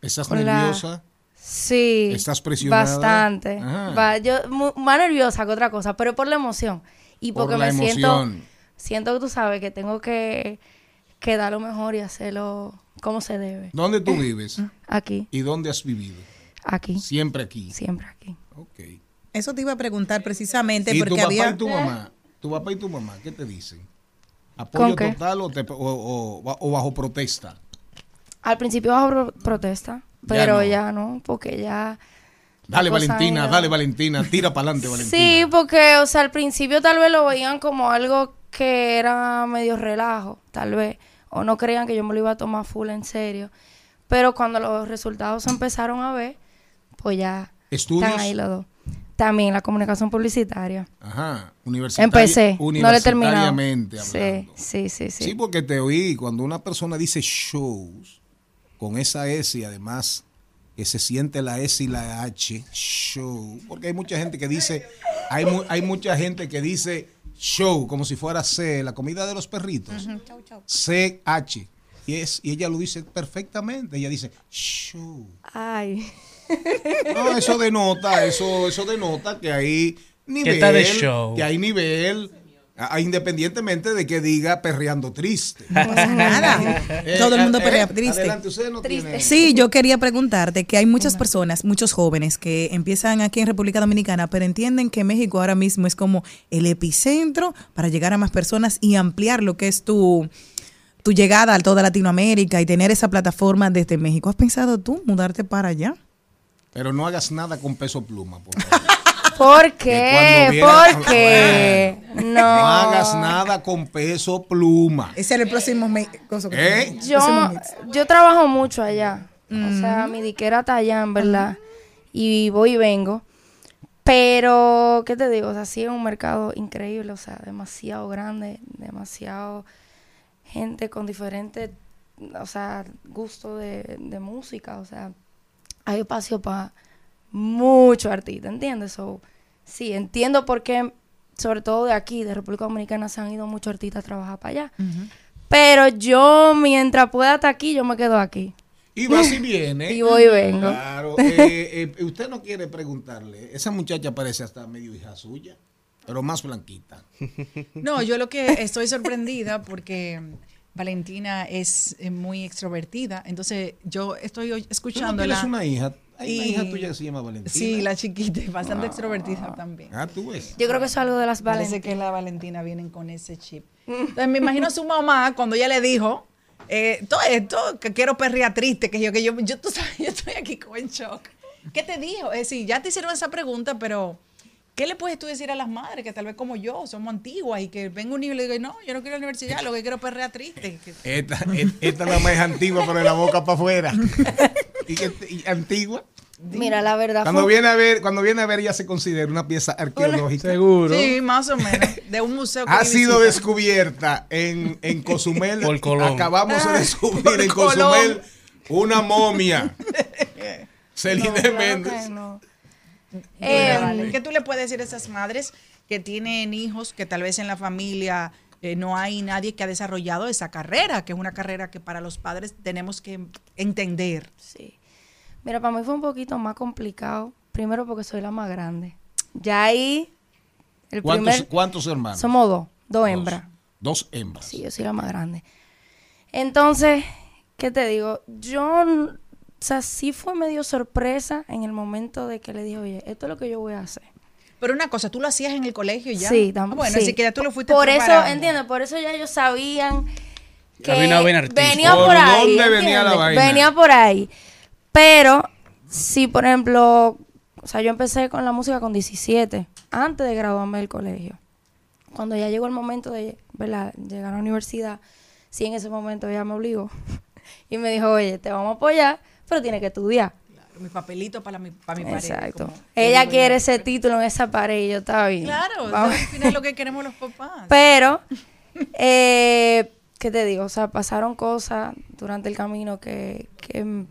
¿Estás la- nerviosa? Sí. ¿Estás presionada? Bastante. Va- yo más nerviosa que otra cosa, pero por la emoción. Y Por porque la me siento... emoción. Siento que tú sabes que tengo que, que dar lo mejor y hacerlo como se debe. ¿Dónde tú vives? Aquí, ¿Y dónde has vivido? aquí, Siempre aquí. siempre aquí. Ok. Eso te iba a preguntar precisamente ¿Y tu porque papá había... y tu mamá? ¿Tu papá y tu mamá qué te dicen? ¿Con ¿Apoyo qué? total o, te- o- o- o bajo protesta? Al principio bajo pro- protesta, pero no. ya no, porque ya... Dale, Valentina, dale, Valentina, tira [LAUGHS] para adelante, Valentina. Sí, porque, o sea, al principio tal vez lo veían como algo que era medio relajo, tal vez, o no creían que yo me lo iba a tomar full en serio. Pero cuando los resultados se empezaron a ver, pues ya ¿Estudios? están ahí los dos. También la comunicación publicitaria. Ajá, universitaria. Empecé, no le he terminado. Sí, sí, sí, sí. Sí, porque te oí cuando una persona dice shows con esa S y además que se siente la S y la H, show, porque hay mucha gente que dice, hay, mu- hay mucha gente que dice show como si fuera C, la comida de los perritos, C H. Y, es, y ella lo dice perfectamente, ella dice show. Ay. [LAUGHS] No, eso denota, eso, eso denota que hay nivel, está de show. que hay nivel, a- independientemente de que diga perreando triste. No pasa [LAUGHS] nada. Eh, Todo el mundo eh, perrea eh, triste. Adelante, usted no tiene- Sí, yo quería preguntarte que hay muchas personas, muchos jóvenes que empiezan aquí en República Dominicana, pero entienden que México ahora mismo es como el epicentro para llegar a más personas y ampliar lo que es tu, tu llegada a toda Latinoamérica y tener esa plataforma desde México. ¿Has pensado tú mudarte para allá? Pero no hagas nada con peso pluma, por favor. [LAUGHS] ¿Por qué? viera- ¿Por qué? No. No hagas nada con peso pluma. Ese era el próximo me- cosa que ¿Eh? Yo, yo trabajo mucho allá. O sea, mi diquera está allá, en verdad. Y voy y vengo. Pero, ¿qué te digo? O sea, sí es un mercado increíble. O sea, demasiado grande, demasiado gente con diferentes, o sea, gustos de, de música. O sea, hay espacio para muchos artistas, ¿entiendes? So, sí, entiendo por qué, sobre todo de aquí, de República Dominicana, se han ido muchos artistas a trabajar para allá. Pero yo, mientras pueda estar aquí, yo me quedo aquí. Y va si viene. [LAUGHS] Y voy y vengo. Claro. eh, eh, usted no quiere preguntarle. Esa muchacha parece hasta medio hija suya, pero más blanquita. [LAUGHS] No, yo lo que estoy sorprendida porque Valentina es eh, muy extrovertida, entonces yo estoy ¿Tú no tienes una hija? Hay una y- hija tuya que se llama Valentina. Sí, la chiquita, es bastante extrovertida también. Ah, tú ves. Yo creo que eso es algo de las Parece Valentinas. que la Valentina vienen con ese chip. Entonces me imagino a su mamá cuando ella le dijo eh, todo esto, que quiero perrear triste, que yo, que yo, yo, tú sabes, [LAUGHS] yo estoy aquí como en shock. ¿Qué te dijo? Es decir, ya te hicieron esa pregunta, pero ¿qué le puedes tú decir a las madres que tal vez como yo somos antiguas y que venga un niño y le diga, no, yo no quiero la universidad, lo que quiero es perrear triste? Esta, et- esta es la más antigua, pero de la boca para afuera. [LAUGHS] ¿Y, antigua? Mira, la verdad Cuando fue- viene a ver, cuando viene a ver ya se considera una pieza arqueológica. Seguro. Sí, más o menos. De un museo que Ha sido descubierta en, en Cozumel. Por Colón. Acabamos de descubrir en Colón. Cozumel una momia. [LAUGHS] Celine No, claro Méndez. que no. Eh, Vale, ¿Qué tú le puedes decir a esas madres que tienen hijos que tal vez en la familia eh, no hay nadie que ha desarrollado esa carrera, que es una carrera que para los padres tenemos que entender? Sí. Mira, para mí fue un poquito más complicado. Primero porque soy la más grande. Ya ahí, el ¿Cuántos, primer... cuántos hermanos? Somos dos, dos hembras. Dos hembras. Sí, yo soy la más grande. Entonces, ¿qué te digo? Yo, o sea, sí fue medio sorpresa en el momento de que le dije, oye, esto es lo que yo voy a hacer. Pero una cosa, tú lo hacías en el colegio ya. Sí, Ah, también. Bueno, sí. así que ya tú lo fuiste Por eso. ¿entiendes? Por eso ya ellos sabían que venía ¿Por por ahí. dónde venía la vaina? Venía por ahí. Pero, si por ejemplo, o sea, yo empecé con la música con 17, antes de graduarme del colegio. Cuando ya llegó el momento de ¿verdad? llegar a la universidad, sí, en ese momento ella me obligó. [LAUGHS] y me dijo, oye, te vamos a apoyar, pero tienes que estudiar. Mi papelito para mi, para mi pared. Exacto. como- Ella quiere ese título en esa pared y yo estaba bien. Claro, al final es lo que queremos los papás. Pero, eh, ¿qué te digo? O sea, pasaron cosas durante el camino que, que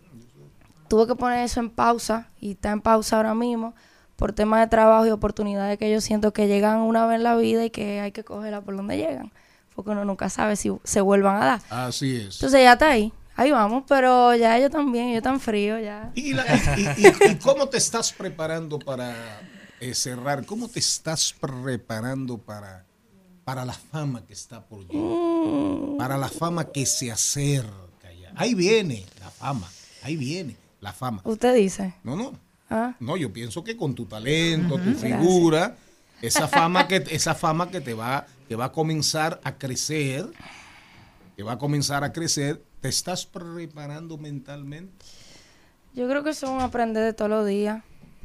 tuve que poner eso en pausa y está en pausa ahora mismo por temas de trabajo y oportunidades que yo siento que llegan una vez en la vida y que hay que cogerla por donde llegan, porque uno nunca sabe si se vuelvan a dar. Así es. Entonces ya está ahí, ahí vamos, pero ya yo también, yo tan frío ya. ¿Y, la- y- y- y cómo te estás preparando para eh, cerrar? ¿Cómo te estás preparando para, para la fama que está por llegar? Para la fama que se acerca ya. Ahí viene la fama, ahí viene la fama. Usted dice. No, no. Ah. No, yo pienso que con tu talento, tu Gracias. figura, esa fama que esa fama que te va que va a comenzar a crecer, que va a comenzar a crecer, ¿te estás preparando mentalmente? Yo creo que eso es un aprender de todos los días.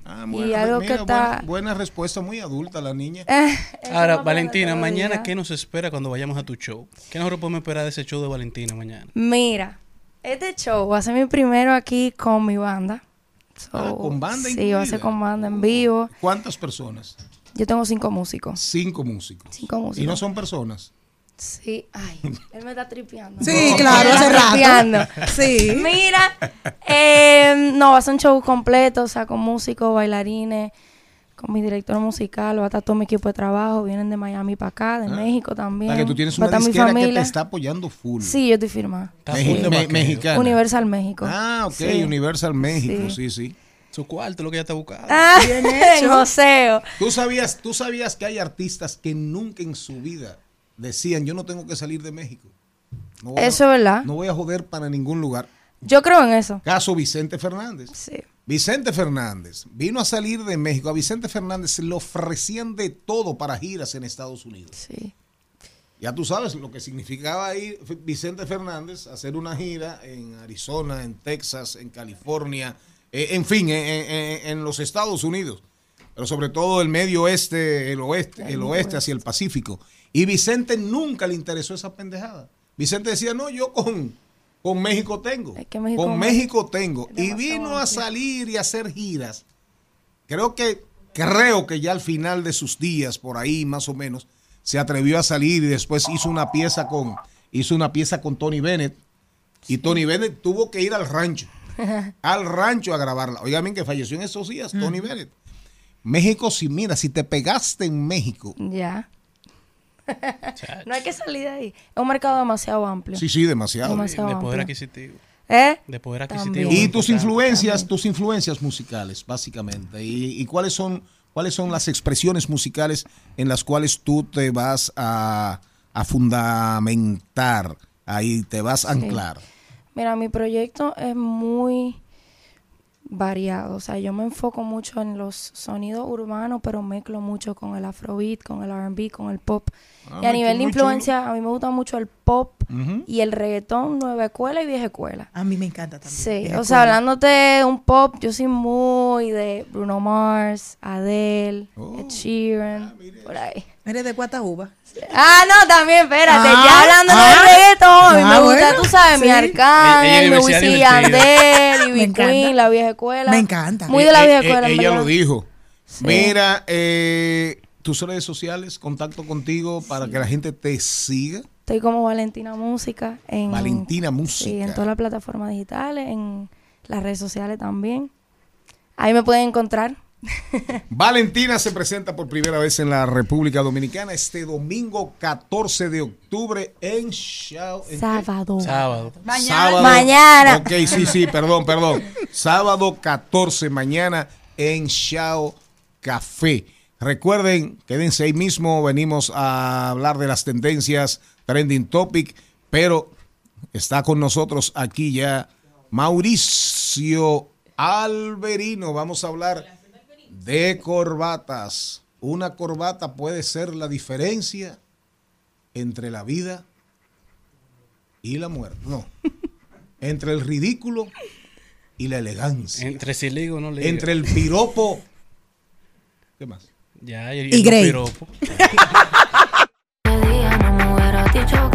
Ah, y buena, algo mira, que está... buena, buena respuesta, muy adulta la niña. [LAUGHS] Eh, Ahora, Valentina, mañana. ¿qué nos espera cuando vayamos a tu show? ¿Qué nosotros podemos esperar de ese show de Valentina mañana? Mira, este show va a ser mi primero aquí con mi banda. So, Ah, con banda Sí, va a ser incluida. con banda en vivo. ¿Cuántas personas? Yo tengo cinco músicos. Cinco músicos. Cinco músicos. Y no son personas. Sí, ay, él me está tripeando. Sí, No, claro, hace rato. tripeando. [LAUGHS] Sí. Mira, eh, no, va a ser un show completo, o sea, con músicos, bailarines, con mi director musical, va a estar todo mi equipo de trabajo, vienen de Miami para acá, de México O también. sea, que tú tienes una disquera que te está apoyando full. Sí, yo estoy firmada. Me- mexicana. Universal México. Ah, ok, Sí. Universal México, sí, sí. Su cuarto, lo que ella está buscando. Ah, [LAUGHS] en Joseo. ¿Tú sabías, tú sabías que hay artistas que nunca en su vida decían, yo no tengo que salir de México. No voy a- Eso es verdad. No voy a joder para ningún lugar. Yo creo en eso. Caso Vicente Fernández. Sí. Vicente Fernández vino a salir de México. A Vicente Fernández le ofrecían de todo para giras en Estados Unidos. Sí. Ya tú sabes lo que significaba ir Vicente Fernández a hacer una gira en Arizona, en Texas, en California, eh, en fin, en, en- en los Estados Unidos, pero sobre todo el medio oeste, el oeste, el oeste hacia el Pacífico. Y Vicente nunca le interesó esa pendejada. Vicente decía, no, yo con, con México tengo. que México con es México tengo. Y vino a salir y a hacer giras. Creo que, creo que ya al final de sus días, por ahí más o menos, se atrevió a salir y después hizo una pieza con, hizo una pieza con Tony Bennett. Y Tony Bennett tuvo que ir al rancho, [LAUGHS] al rancho a grabarla. Oigan bien que falleció en esos días, Tony Bennett. México, si mira, si te pegaste en México, Ya. No hay que salir de ahí. Es un mercado demasiado amplio. sí, sí, demasiado. Demasiado De poder amplio. adquisitivo. ¿Eh? De poder También. adquisitivo. Y tus influencias, tus influencias musicales, básicamente. Y, y cuáles son, cuáles son las expresiones musicales en las cuales tú te vas a, a fundamentar, ahí te vas a Sí. anclar. Mira, mi proyecto es muy variado. O sea, yo me enfoco mucho en los sonidos urbanos, pero mezclo mucho con el afrobeat, con el R&B, con el pop. Ah, y a nivel de influencia, a mí me gusta mucho el pop y el reggaetón, nueva escuela y vieja escuela. A mí me encanta también. Sí, Vieja o sea, escuela. hablándote de un pop, yo soy muy de Bruno Mars, Adele, Oh. Ed Sheeran, por ahí. Eres de Guatajuba. Ah, no, también, espérate, Ah, ya hablando ah, de reggaetón, a mí ah, me gusta, bueno, tú sabes, mi sí. Arcángel, es mi divertida, Wisin y divertida. Yandel, Me Ivy. Queen, la vieja escuela. Me encanta. Muy de la Eh, vieja eh, escuela, ella verdad. lo dijo. Sí. Mira, eh, tus redes sociales, contacto contigo para que la gente te siga. Estoy como Valentina Música en Valentina Sí, Música. en todas las plataformas digitales, en las redes sociales también. Ahí me pueden encontrar. [LAUGHS] Valentina se presenta por primera vez en la República Dominicana este domingo 14 de octubre en Shao. ¿en? Sábado. Sábado. Sábado. Mañana. Ok, sí, sí, perdón, perdón. Sábado 14, mañana en Shao Café. Recuerden, quédense ahí mismo, venimos a hablar de las tendencias, trending topic, pero está con nosotros aquí ya Mauricio Alberino. Vamos a hablar de corbatas. Una corbata puede ser la diferencia entre la vida y la muerte. No. [LAUGHS] Entre el ridículo y la elegancia. Entre si ligo o no ligo. Entre el piropo. ¿Qué más? Ya, Y el Grey. piropo. [LAUGHS] [LAUGHS]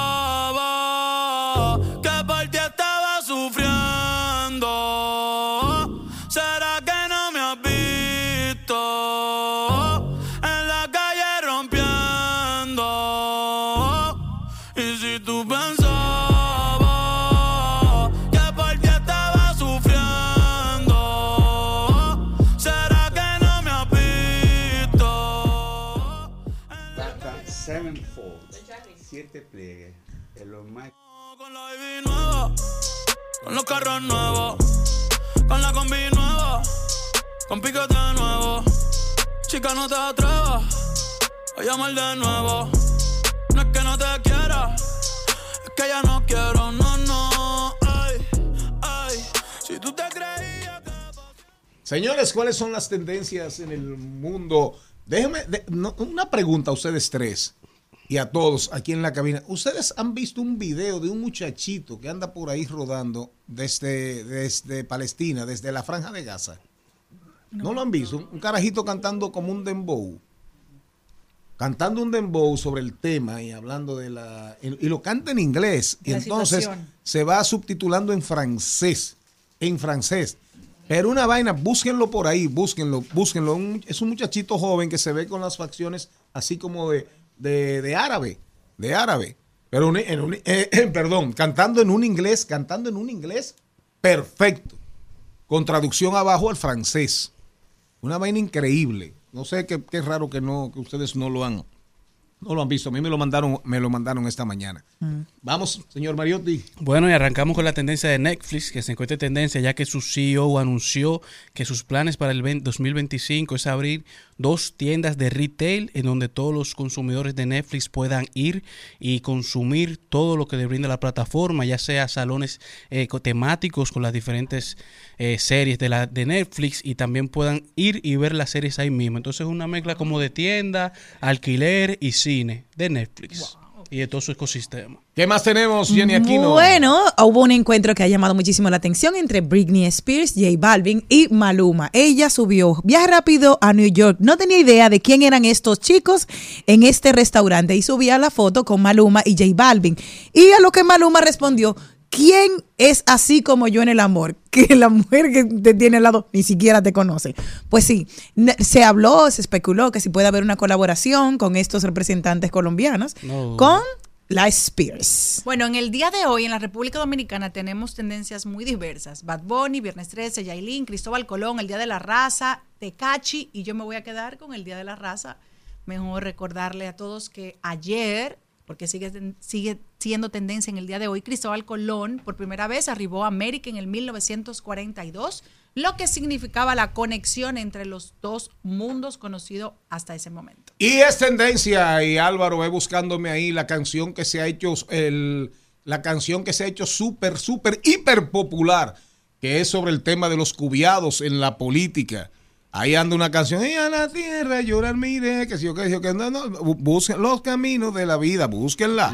Con los carros nuevos, con la combi nueva, con piquete nuevo. Chica, no te atrevas a llamar de nuevo. No es que no te quiera, es que ya no quiero, no, no. Ay, ay, si tú te creías que. Señores, ¿cuáles son las tendencias en el mundo? Déjenme, de- no, una pregunta a ustedes tres y a todos aquí en la cabina. ¿Ustedes han visto un video de un muchachito que anda por ahí rodando desde, desde Palestina, desde la franja de Gaza? ¿No, lo han visto? Un carajito cantando como un dembow. Cantando un dembow sobre el tema y hablando de la... Y lo canta en inglés. Y entonces situación. se va subtitulando en francés. En francés. Pero una vaina, búsquenlo por ahí, búsquenlo, búsquenlo. Un- es un muchachito joven que se ve con las facciones así como de, de, de árabe, de árabe. Pero en un- eh, eh, [COUGHS] perdón, cantando en un inglés, cantando en un inglés perfecto, con traducción abajo al francés. Una vaina increíble. No sé qué, qué raro que no, que ustedes no lo han, no lo han visto. A mí me lo mandaron, me lo mandaron esta mañana. Vamos, señor Mariotti. Bueno, y arrancamos con la tendencia de Netflix, que se encuentra en tendencia ya que su CEO anunció que sus planes para el 20 2025 es abrir dos tiendas de retail en donde todos los consumidores de Netflix puedan ir y consumir todo lo que le brinda la plataforma, ya sea salones eh, co- temáticos con las diferentes eh, series de, la, de Netflix y también puedan ir y ver las series ahí mismo. Entonces es una mezcla como de tienda, alquiler y cine de Netflix y de todo su ecosistema. ¿Qué más tenemos, Jenny Aquino? Bueno, hubo un encuentro que ha llamado muchísimo la atención entre Britney Spears, J Balvin y Maluma. Ella subió viaje rápido a New York. No tenía idea de quién eran estos chicos en este restaurante y subía la foto con Maluma y J Balvin. Y a lo que Maluma respondió, ¿quién es así como yo en el amor? [LAUGHS] Que la mujer que te tiene al lado ni siquiera te conoce. Pues sí, se habló, se especuló que si puede haber una colaboración con estos representantes colombianos No. con la Spears. Bueno, en el día de hoy en la República Dominicana tenemos tendencias muy diversas. Bad Bunny, Viernes 13, Yailin, Cristóbal Colón, el Día de la Raza, Tecachi y yo me voy a quedar con el Día de la Raza. Mejor recordarle a todos que ayer, porque sigue, sigue siendo tendencia en el día de hoy, Cristóbal Colón por primera vez arribó a América en el 1942, lo que significaba la conexión entre los dos mundos conocidos hasta ese momento. Y es tendencia, y Álvaro, ve buscándome ahí la canción que se ha hecho, el, la canción que se ha hecho súper, súper, hiper popular, que es sobre el tema de los cubiados en la política. Ahí anda una canción, y a la tierra llorar mire, que si yo que si yo que no, no, bu- busquen los caminos de la vida, búsquenla.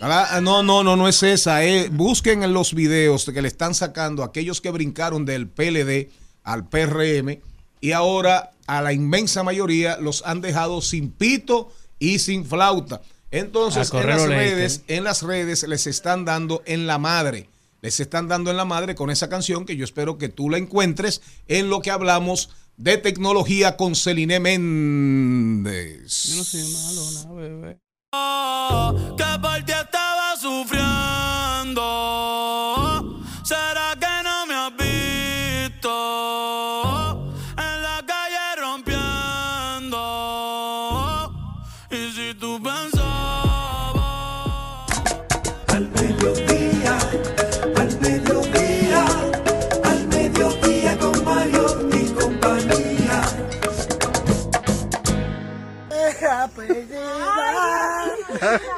Ah, No, no, no, no es esa. eh. Busquen en los videos que le están sacando a aquellos que brincaron del PLD al PRM y ahora a la inmensa mayoría los han dejado sin pito y sin flauta. Entonces, en las, redes, en las redes les están dando en la madre. Les están dando en la madre con esa canción que yo espero que tú la encuentres en lo que hablamos de tecnología con Celine Méndez. Yo no soy malo, nada, bebé. Que por ti estaba sufriendo.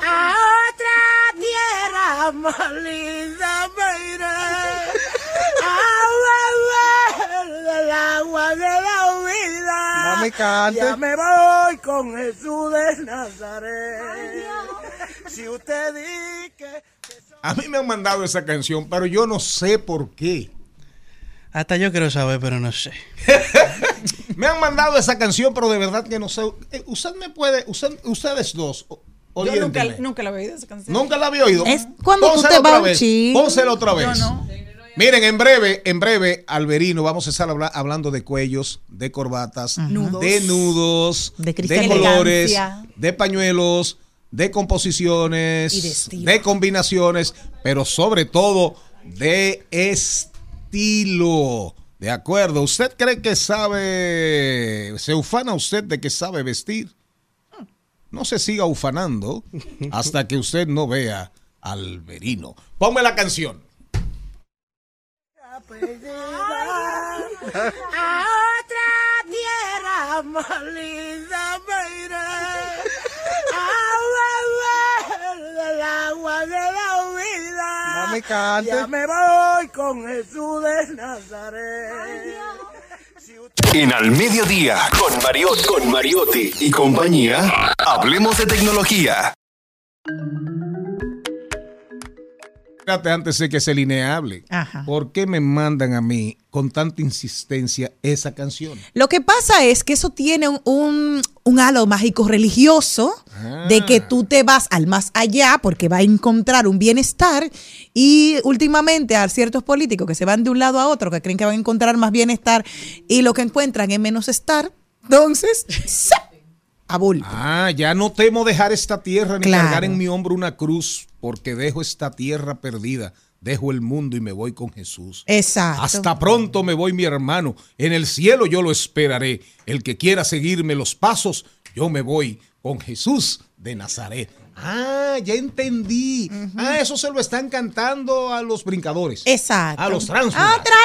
A otra tierra más linda me iré a beber del agua de la vida. Mami, cante. Ya me voy con Jesús de Nazaret. Si usted dice que A mí me han mandado esa canción, pero yo no sé por qué. Hasta yo quiero saber, pero no sé. [LAUGHS] Me han mandado esa canción, pero de verdad que no sé. Eh, Usted me puede, usted- ustedes dos, Yo nunca, la había oído esa canción. Nunca la había oído. Es cuando tú Pónsela te otra vas chin. Pónsela otra Yo vez. no. Miren, en breve, en breve, Alberino, vamos a estar habla- hablando de cuellos, de corbatas, Nudos. de nudos, De de, colores, Elegancia. de pañuelos, de composiciones, de de combinaciones, pero sobre todo de estilo. De acuerdo, ¿usted cree que sabe, se ufana usted de que sabe vestir? No se siga ufanando hasta que usted no vea al Alberino. Ponme la canción. a otra tierra más linda me iré a beber del agua de la vida. Mami, cante. Ya me voy con Jesús de Nazaret. En Al Mediodía, con Mariotti, con Mariotti y compañía, hablemos de tecnología. Espérate antes de que Celine hable. Ajá. ¿Por qué me mandan a mí con tanta insistencia esa canción? Lo que pasa es que eso tiene un, un, un halo mágico religioso Ah. de que tú te vas al más allá porque va a encontrar un bienestar y últimamente a ciertos políticos que se van de un lado a otro que creen que van a encontrar más bienestar y lo que encuentran es menos estar, entonces, [LAUGHS] Ah, ya no temo dejar esta tierra ni Claro. cargar en mi hombro una cruz, porque dejo esta tierra perdida, dejo el mundo y me voy con Jesús. Exacto. Hasta pronto me voy, mi hermano. En el cielo yo lo esperaré. El que quiera seguirme los pasos, yo me voy con Jesús de Nazaret. Ah, ya entendí. Ah, eso se lo están cantando a los brincadores. Exacto. A los. A otra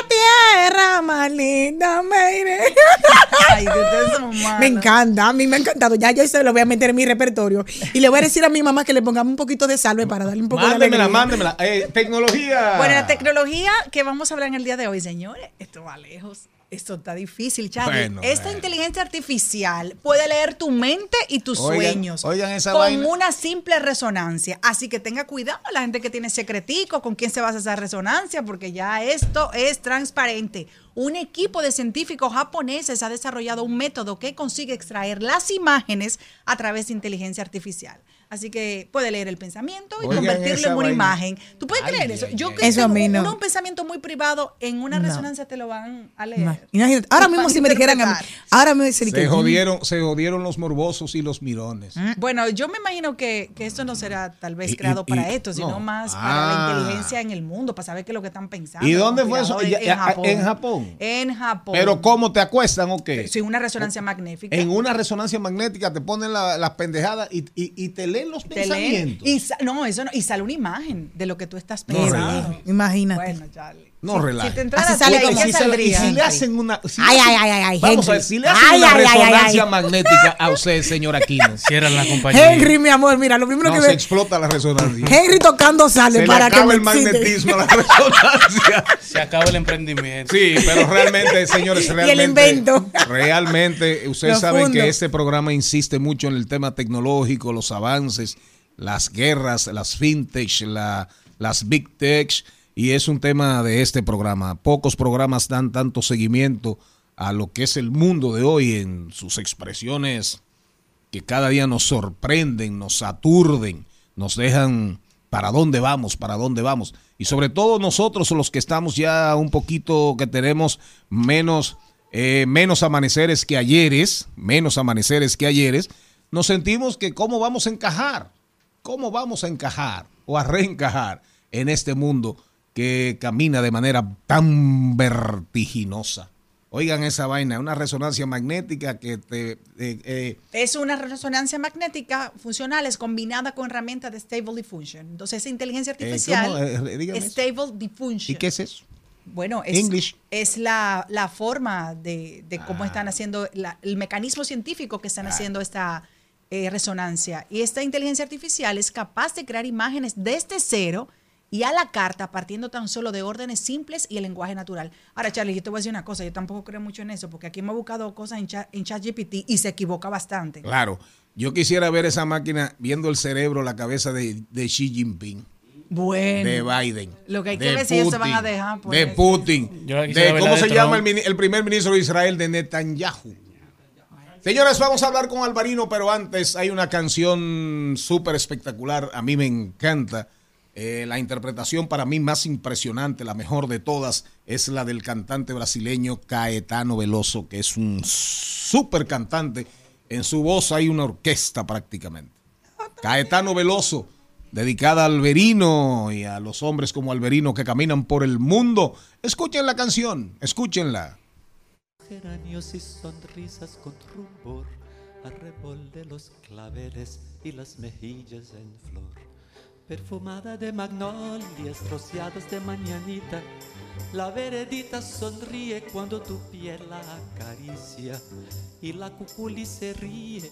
tierra más linda me iré. [LAUGHS] Ay, que ustedes son malos. Me encanta, a mí me ha encantado. Ya yo se lo voy a meter en mi repertorio. Y le voy a decir a mi mamá que le pongamos un poquito de salve para darle un poco Mándemela, de alegría. mándemela. Eh, tecnología. Bueno, la tecnología que vamos a hablar en el día de hoy, señores, esto va lejos. Esto está difícil, Charlie. Bueno, Esta bueno. inteligencia artificial puede leer tu mente y tus Oigan, sueños oigan esa con vaina. una simple resonancia. Así que tenga cuidado la gente que tiene secretico, con quién se basa esa resonancia, porque ya esto es transparente. Un equipo de científicos japoneses ha desarrollado un método que consigue extraer las imágenes a través de inteligencia artificial. Así que puede leer el pensamiento y Oigan convertirlo en una vaina. imagen. ¿Tú puedes Ay, creer eso? ay, Yo ay. que Eso a tengo mí no. uno, un pensamiento muy privado, en una No. resonancia te lo van a leer. Imagínate, ahora mismo si me dijeran a mí, ahora me dicen Se que jodieron, se jodieron los morbosos y los mirones. Bueno, yo me imagino que, que esto no será tal vez Y- creado y- para y- esto, sino no. más para Ah. la inteligencia en el mundo, para saber qué es lo que están pensando. ¿Y los dónde fue eso? conspiradores. Ya- En ya- Japón. en Japón. En Japón. Pero ¿cómo te acuestan o qué? Sí, una resonancia magnética. En una resonancia magnética te ponen la- las pendejadas y, y- y te leen leen los Te leen pensamientos. y sa- no, eso no, y sale una imagen de lo que tú estás pensando. Imagínate. Bueno, Charlie. No Si- relaje. Si te entrara sale como- ¿qué Y si, saldría? si le hacen una. si le Ay, hacen- ay, ay, ay, Vamos Henry. a ver, si le hacen Ay, una ay, resonancia ay. magnética a usted, señor Aquino, [LAUGHS] Cierran la compañía. Henry, mi amor, mira, lo primero no que se ve. explota la resonancia. Henry tocando sale se le para que acaba el magnetismo a la [LAUGHS] resonancia. Se acaba el emprendimiento. Sí, pero realmente, señores, [LAUGHS] Y el realmente. invento. Realmente, ustedes Lo saben fundo. que este programa insiste mucho en el tema tecnológico, los avances, las guerras, las fintech, la- las big tech, y es un tema de este programa. Pocos programas dan tanto seguimiento a lo que es el mundo de hoy en sus expresiones que cada día nos sorprenden, nos aturden, nos dejan para dónde vamos, para dónde vamos. Y sobre todo nosotros los que estamos ya un poquito, que tenemos menos, eh, menos amaneceres que ayeres, menos amaneceres que ayeres, nos sentimos que cómo vamos a encajar, cómo vamos a encajar o a reencajar en este mundo que camina de manera tan vertiginosa. Oigan esa vaina, una resonancia magnética que te... eh, eh, Es una resonancia magnética funcionales combinada con herramientas de Stable Diffusion. Entonces, esa inteligencia artificial, ¿cómo? Eh, dígame eso. Stable Diffusion. ¿Y qué es eso? Bueno, es, English. es la, la forma de, de Ah. cómo están haciendo, la- el mecanismo científico que están haciendo esta eh, resonancia. Y esta inteligencia artificial es capaz de crear imágenes desde cero y a la carta, partiendo tan solo de órdenes simples y el lenguaje natural. Ahora, Charlie, yo te voy a decir una cosa, yo tampoco creo mucho en eso, porque aquí hemos buscado cosas en, chat, en ChatGPT y se equivoca bastante. Claro, yo quisiera ver esa máquina viendo el cerebro, la cabeza de, de Xi Jinping, Bueno. de Biden. Lo que hay que de ver si ellos se van a Putin, dejar. por De eso. Putin. De cómo se llama el, el primer ministro de Israel, de Netanyahu. Señores, vamos a hablar con Alvarino, pero antes hay una canción súper espectacular. A mí me encanta. Eh, la interpretación para mí más impresionante, la mejor de todas, es la del cantante brasileño Caetano Veloso, que es un súper cantante. En su voz hay una orquesta prácticamente. Caetano Veloso, dedicada a Alberino y a los hombres como Alberino que caminan por el mundo. Escuchen la canción, escúchenla. geranios y sonrisas con arrebol de los claveles y las mejillas en flor. Perfumada de magnolias rociadas de mañanita, la veredita sonríe cuando tu piel la acaricia y la cuculi se ríe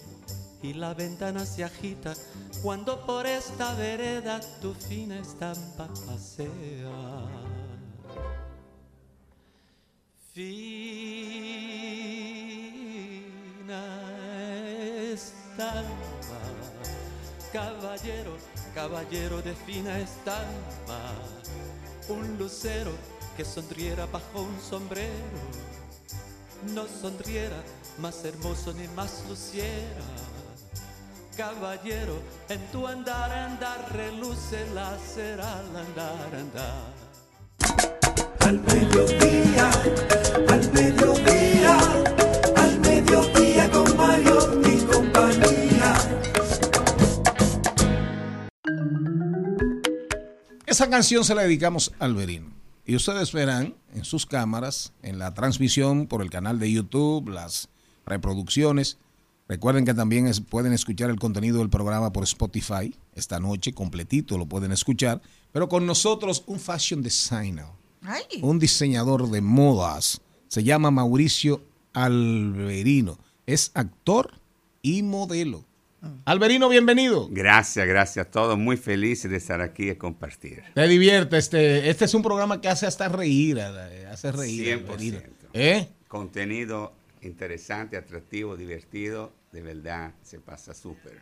y la ventana se agita. Cuando por esta vereda tu fina estampa pasea. Fina estampa, caballero, caballero de fina estampa, un lucero que sonriera bajo un sombrero, no sonriera más hermoso ni más luciera. Caballero, en tu andar, andar, reluce la cera al andar, andar. Al mediodía, al mediodía, Esa canción se la dedicamos a Alberino. Y ustedes verán en sus cámaras, en la transmisión por el canal de YouTube, las reproducciones. Recuerden que también es- pueden escuchar el contenido del programa por Spotify. Esta noche completito lo pueden escuchar. Pero con nosotros un fashion designer, Ay. un diseñador de modas. Se llama Mauricio Alberino. Es actor y modelo. Alberino, bienvenido. Gracias, gracias a todos. Muy felices de estar aquí y compartir. Te divierte. Este, este es un programa que hace hasta reír. eh, Hace reír. 100%. Alberino. ¿Eh? Contenido interesante, atractivo, divertido. De verdad, se pasa súper.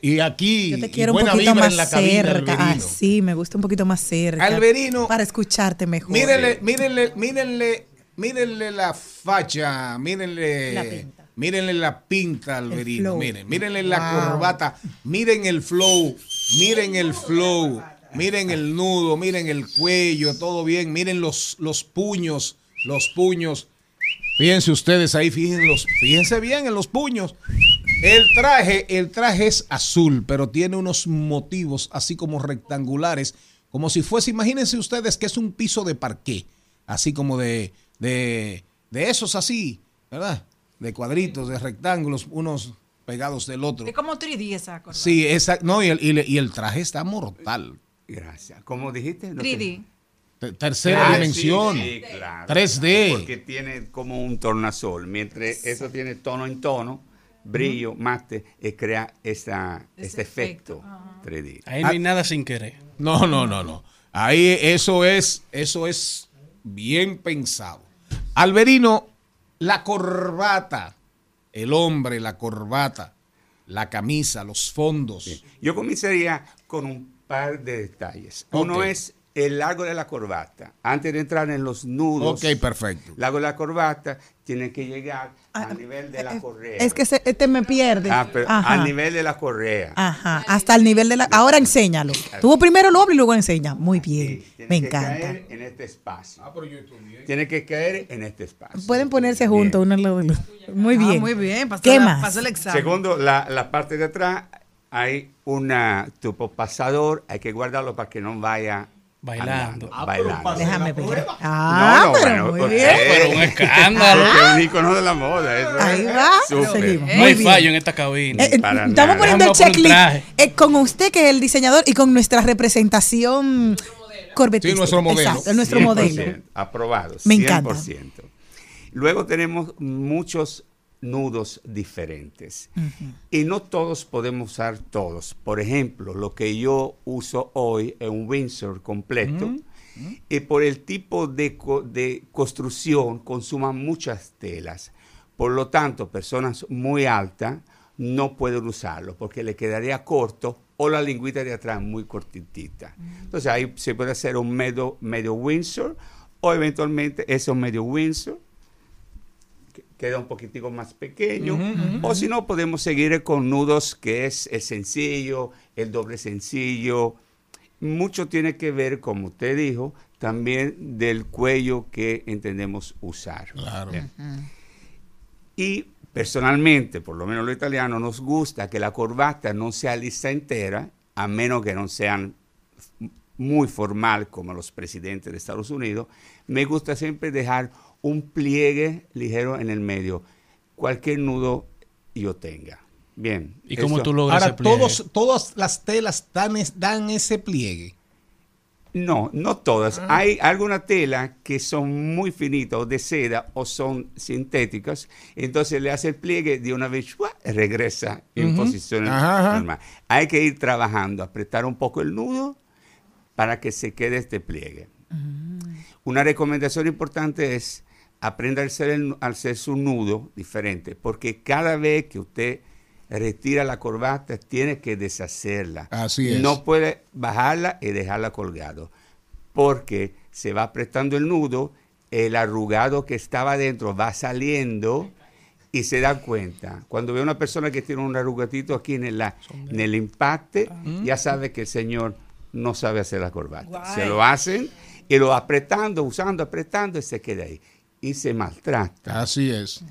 Y aquí, Yo te y quiero un buena poquito vibra más en la cabina, cerca. Ah, Alberino. sí, me gusta un poquito más cerca. Alberino. Para escucharte mejor. Mírenle, mírenle, mírenle, mírenle la facha, mírenle, La pinta. Mírenle la pinta, Alberino, miren, mírenle la corbata, miren el flow, miren el flow, miren el nudo, miren el cuello, todo bien, miren los, los puños, los puños. Fíjense ustedes ahí, fíjense, los, fíjense bien en los puños. El traje, el traje es azul, pero tiene unos motivos así como rectangulares, como si fuese, imagínense ustedes que es un piso de parqué, así como de, de, de esos así, ¿verdad? De cuadritos, de rectángulos, unos, pegados del otro. Es como 3D esa cosa. Sí, esa, no, y el, y le- y el traje está mortal. Gracias. ¿Cómo dijiste? No 3D. Te- Tercera Ah, dimensión. sí, sí, claro. 3D. Porque tiene como un tornasol. Mientras eso tiene tono en tono, brillo, mate, y crea esta, este efecto 3D. Ahí no hay nada sin querer. No, no, no, no. Ahí eso es, eso es bien pensado. Alberino, la corbata, el hombre, la corbata, la camisa, los fondos. Yo comenzaría con un par de detalles. Uno es el largo de la corbata. Antes de entrar en los nudos. Ok, perfecto. Largo de la corbata tiene que llegar al nivel de la correa. Es que se- este me pierde. Ah, pero Ajá. al nivel de la correa. Ajá, hasta el nivel de la... Ahora enséñalo. Tú primero lo hablas y luego enseña. Muy bien, me Tiene que encanta. caer en este espacio. Tiene que caer en este espacio. Pueden ponerse juntos uno al lado del otro. Muy Ah, bien. muy bien, pasó ¿Qué la- más? pasó el examen. Segundo, la, la parte de atrás hay una tipo pasador, hay que guardarlo para que no vaya Bailando. bailando. Déjame ver. Ah, no, no, pero bueno, muy bien. Pero un escándalo. porque es un icono de la moda. eso Ahí va. súper. Seguimos. No Muy hay bien. fallo en esta cabina. Eh, eh, Para estamos nada. poniendo el checklist eh, con usted, que es el diseñador, y con nuestra representación corbetística. Sí, nuestro modelo. Exacto, nuestro 100%, modelo. Aprobado. Me encanta. 100%. Luego tenemos muchos nudos diferentes. Y no todos podemos usar todos. Por ejemplo, lo que yo uso hoy es un Windsor completo. Y por el tipo de, co- de construcción consuman muchas telas. Por lo tanto, personas muy altas no pueden usarlo porque le quedaría corto o la lingüita de atrás muy cortitita. Entonces ahí se puede hacer un medio, medio Windsor o eventualmente eso medio Windsor queda un poquitico más pequeño. O si no, podemos seguir con nudos, que es el sencillo, el doble sencillo. Mucho tiene que ver, como usted dijo, también del cuello que entendemos usar. Bien. Y personalmente, por lo menos los italianos, nos gusta que la corbata no sea lisa entera, a menos que no sean muy formal como los presidentes de Estados Unidos. Me gusta siempre dejar un pliegue ligero en el medio, cualquier nudo yo tenga. Bien. ¿Y cómo eso- tú logras Ahora, ese pliegue? todos, todas las telas dan, es- dan ese pliegue. No, no todas. Hay alguna tela que son muy finitas o de seda o son sintéticas. Entonces le hace el pliegue de una vez, ¡guau! regresa en posición Ajá, ajá. normal. Hay que ir trabajando, apretar un poco el nudo para que se quede este pliegue. Una recomendación importante es aprender a hacer, el- a hacer su nudo diferente, porque cada vez que usted retira la corbata, tiene que deshacerla. Así es. No puede bajarla y dejarla colgado, porque se va apretando el nudo, el arrugado que estaba adentro va saliendo y se da cuenta. Cuando ve una persona que tiene un arrugatito aquí en el, la- en el impacte, ya sabe que el señor no sabe hacer la corbata. Se lo hacen y lo apretando, usando, apretando y se queda ahí. Y se maltrata. Así es.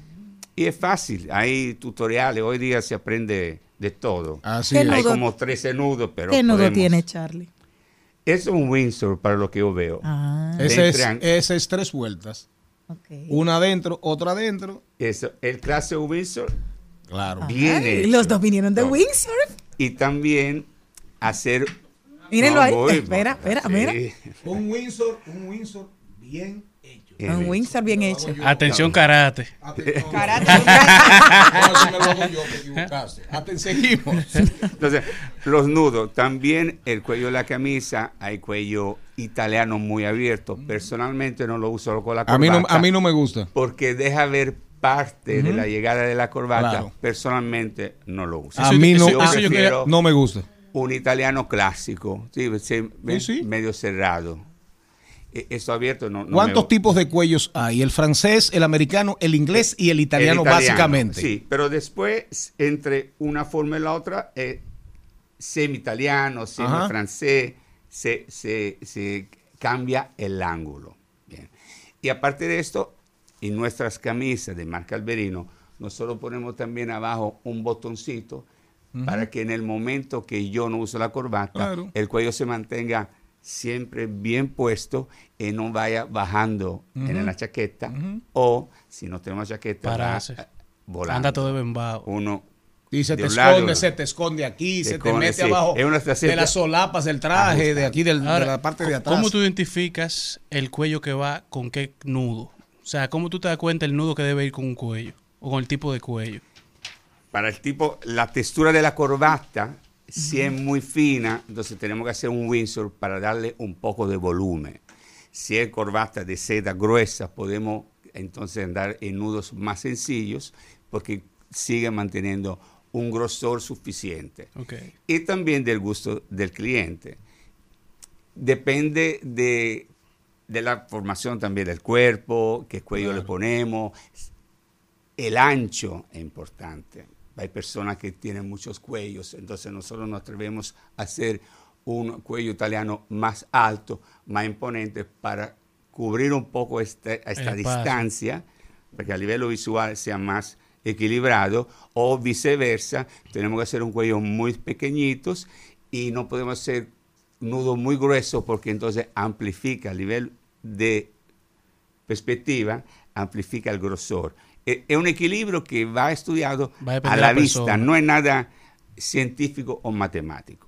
Y es fácil, hay tutoriales, hoy día se aprende de todo. Así ¿Qué es. Hay como 13 nudos, pero ¿Qué nudo podemos- tiene Charlie? Es un Windsor para lo que yo veo. Ah, Ese es, Entran- ese es tres vueltas. Una adentro, otra adentro. Eso, el clase Windsor Claro. hecho. los dos vinieron de No. Windsor. Y también hacer... Mírenlo No, ahí. voy, espera, espera, Sí. mira. Un Windsor, un Windsor. Bien Un hecho. Windsor bien hecho. Atención, karate. [LAUGHS] No, eso me lo hago yo, te equivocaste. [LAUGHS] Aten- seguimos. Entonces, los nudos, también el cuello de la camisa, hay cuello italiano muy abierto. Personalmente no lo uso con la corbata. A mí no, a mí no me gusta. Porque deja ver parte de la llegada de la corbata. Claro. Personalmente no lo uso. A mí no, Yo eso yo quería- no me gusta. Un italiano clásico, sí. medio cerrado. E- abierto no, no ¿Cuántos me- tipos de cuellos hay? El francés, el americano, el inglés y el italiano, El italiano, básicamente. Sí, pero después, entre una forma y la otra, eh, semi-italiano, semi-francés, se, se- se cambia el ángulo. Bien. Y aparte de esto, en nuestras camisas de marca Alberino, nosotros ponemos también abajo un botoncito para que en el momento que yo no uso la corbata, Claro. el cuello se mantenga siempre bien puesto y no vaya bajando en la chaqueta o si no tenemos chaqueta va, Pararse. eh, volando. Anda todo bembao. Uno Y se de te esconde, se te esconde aquí, se se te esconde, mete sí. abajo Es una de las solapas del traje, de aquí del- de Ahora, la parte de atrás. ¿Cómo tú identificas el cuello que va con qué nudo? O sea, ¿cómo tú te das cuenta el nudo que debe ir con un cuello? O con el tipo de cuello. Para el tipo, la textura de la corbata, si es muy fina, entonces tenemos que hacer un Windsor para darle un poco de volumen. Si es corbata de seda gruesa, podemos entonces andar en nudos más sencillos porque sigue manteniendo un grosor suficiente. Ok. Y también del gusto del cliente. Depende de, de la formación también del cuerpo, qué cuello le ponemos, el ancho es importante. Hay personas que tienen muchos cuellos, entonces nosotros nos atrevemos a hacer un cuello italiano más alto, más imponente, para cubrir un poco este- esta distancia, para que a nivel visual sea más equilibrado, o viceversa, tenemos que hacer un cuello muy pequeñitos y no podemos hacer nudo muy grueso porque entonces amplifica a nivel de perspectiva, amplifica el grosor. Es un equilibrio que va estudiado Va a la vista, no es nada científico o matemático.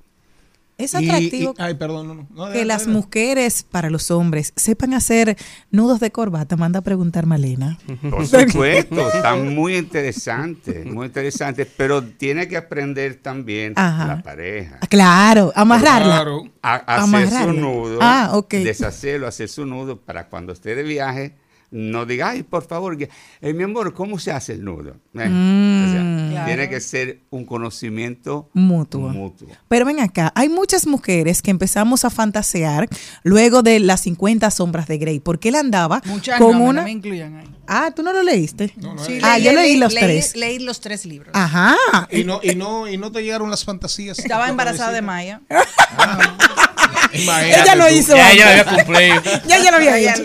Es atractivo y- ay, perdón, no, no. No, que las mujeres, para los hombres, sepan hacer nudos de corbata. Manda a preguntar Malena. Por [LAUGHS] supuesto, está muy interesante, muy interesante, pero tiene que aprender también Ajá. la pareja. Claro, amarrarla. A, hacer Amarrarla. su nudo, Ah, deshacerlo, hacer su nudo para cuando esté de viaje, no diga, ay, por favor, que- eh, mi amor, ¿cómo se hace el nudo? Eh, Mm. o sea, Claro. Tiene que ser un conocimiento Mutuo. mutuo. Pero ven acá, hay muchas mujeres que empezamos a fantasear luego de las 50 sombras de Grey, porque él andaba Muchas con no, una... no me incluyan ahí. Ah, ¿tú no lo leíste? Sí, ah, yo leí los leí- tres. Leí los tres libros. Ajá. Y no, y no, y no te llegaron las fantasías. Estaba embarazada de Maya. Imagínate [LAUGHS] Ella lo hizo. Ya lo antes. había cumplido. ya ella lo había Ya, hecho.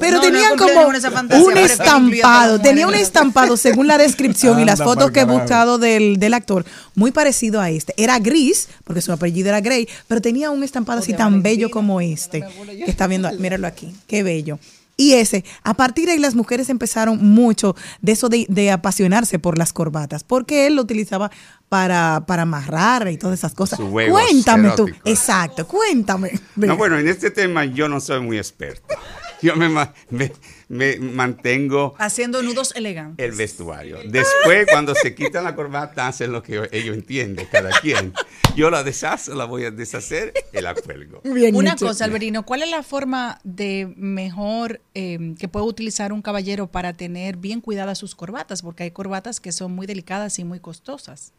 Pero No, tenían como ninguna esa fantasía, un estampado, las tenía un estampado según la descripción y [LAUGHS] las Anda fotos que he buscado del, del actor, muy parecido a este. Era gris, porque su apellido era Grey, pero tenía un estampado así tan bello como este, que está viendo, míralo aquí, qué bello. Y ese, a partir de ahí las mujeres empezaron mucho de eso de, de apasionarse por las corbatas, porque él lo utilizaba para, para amarrar y todas esas cosas. Cuéntame tú, eróticos. exacto, cuéntame. No, bueno, en este tema yo no soy muy experto. [LAUGHS] Yo me, ma- me- me mantengo Haciendo nudos elegantes. el vestuario. Después, cuando se quitan la corbata, hacen lo que ellos entienden, cada quien. Yo la deshago, la voy a deshacer y la cuelgo. Una cosa, Alberino, ¿cuál es la forma de mejor eh, que puede utilizar un caballero para tener bien cuidadas sus corbatas? Porque hay corbatas que son muy delicadas y muy costosas.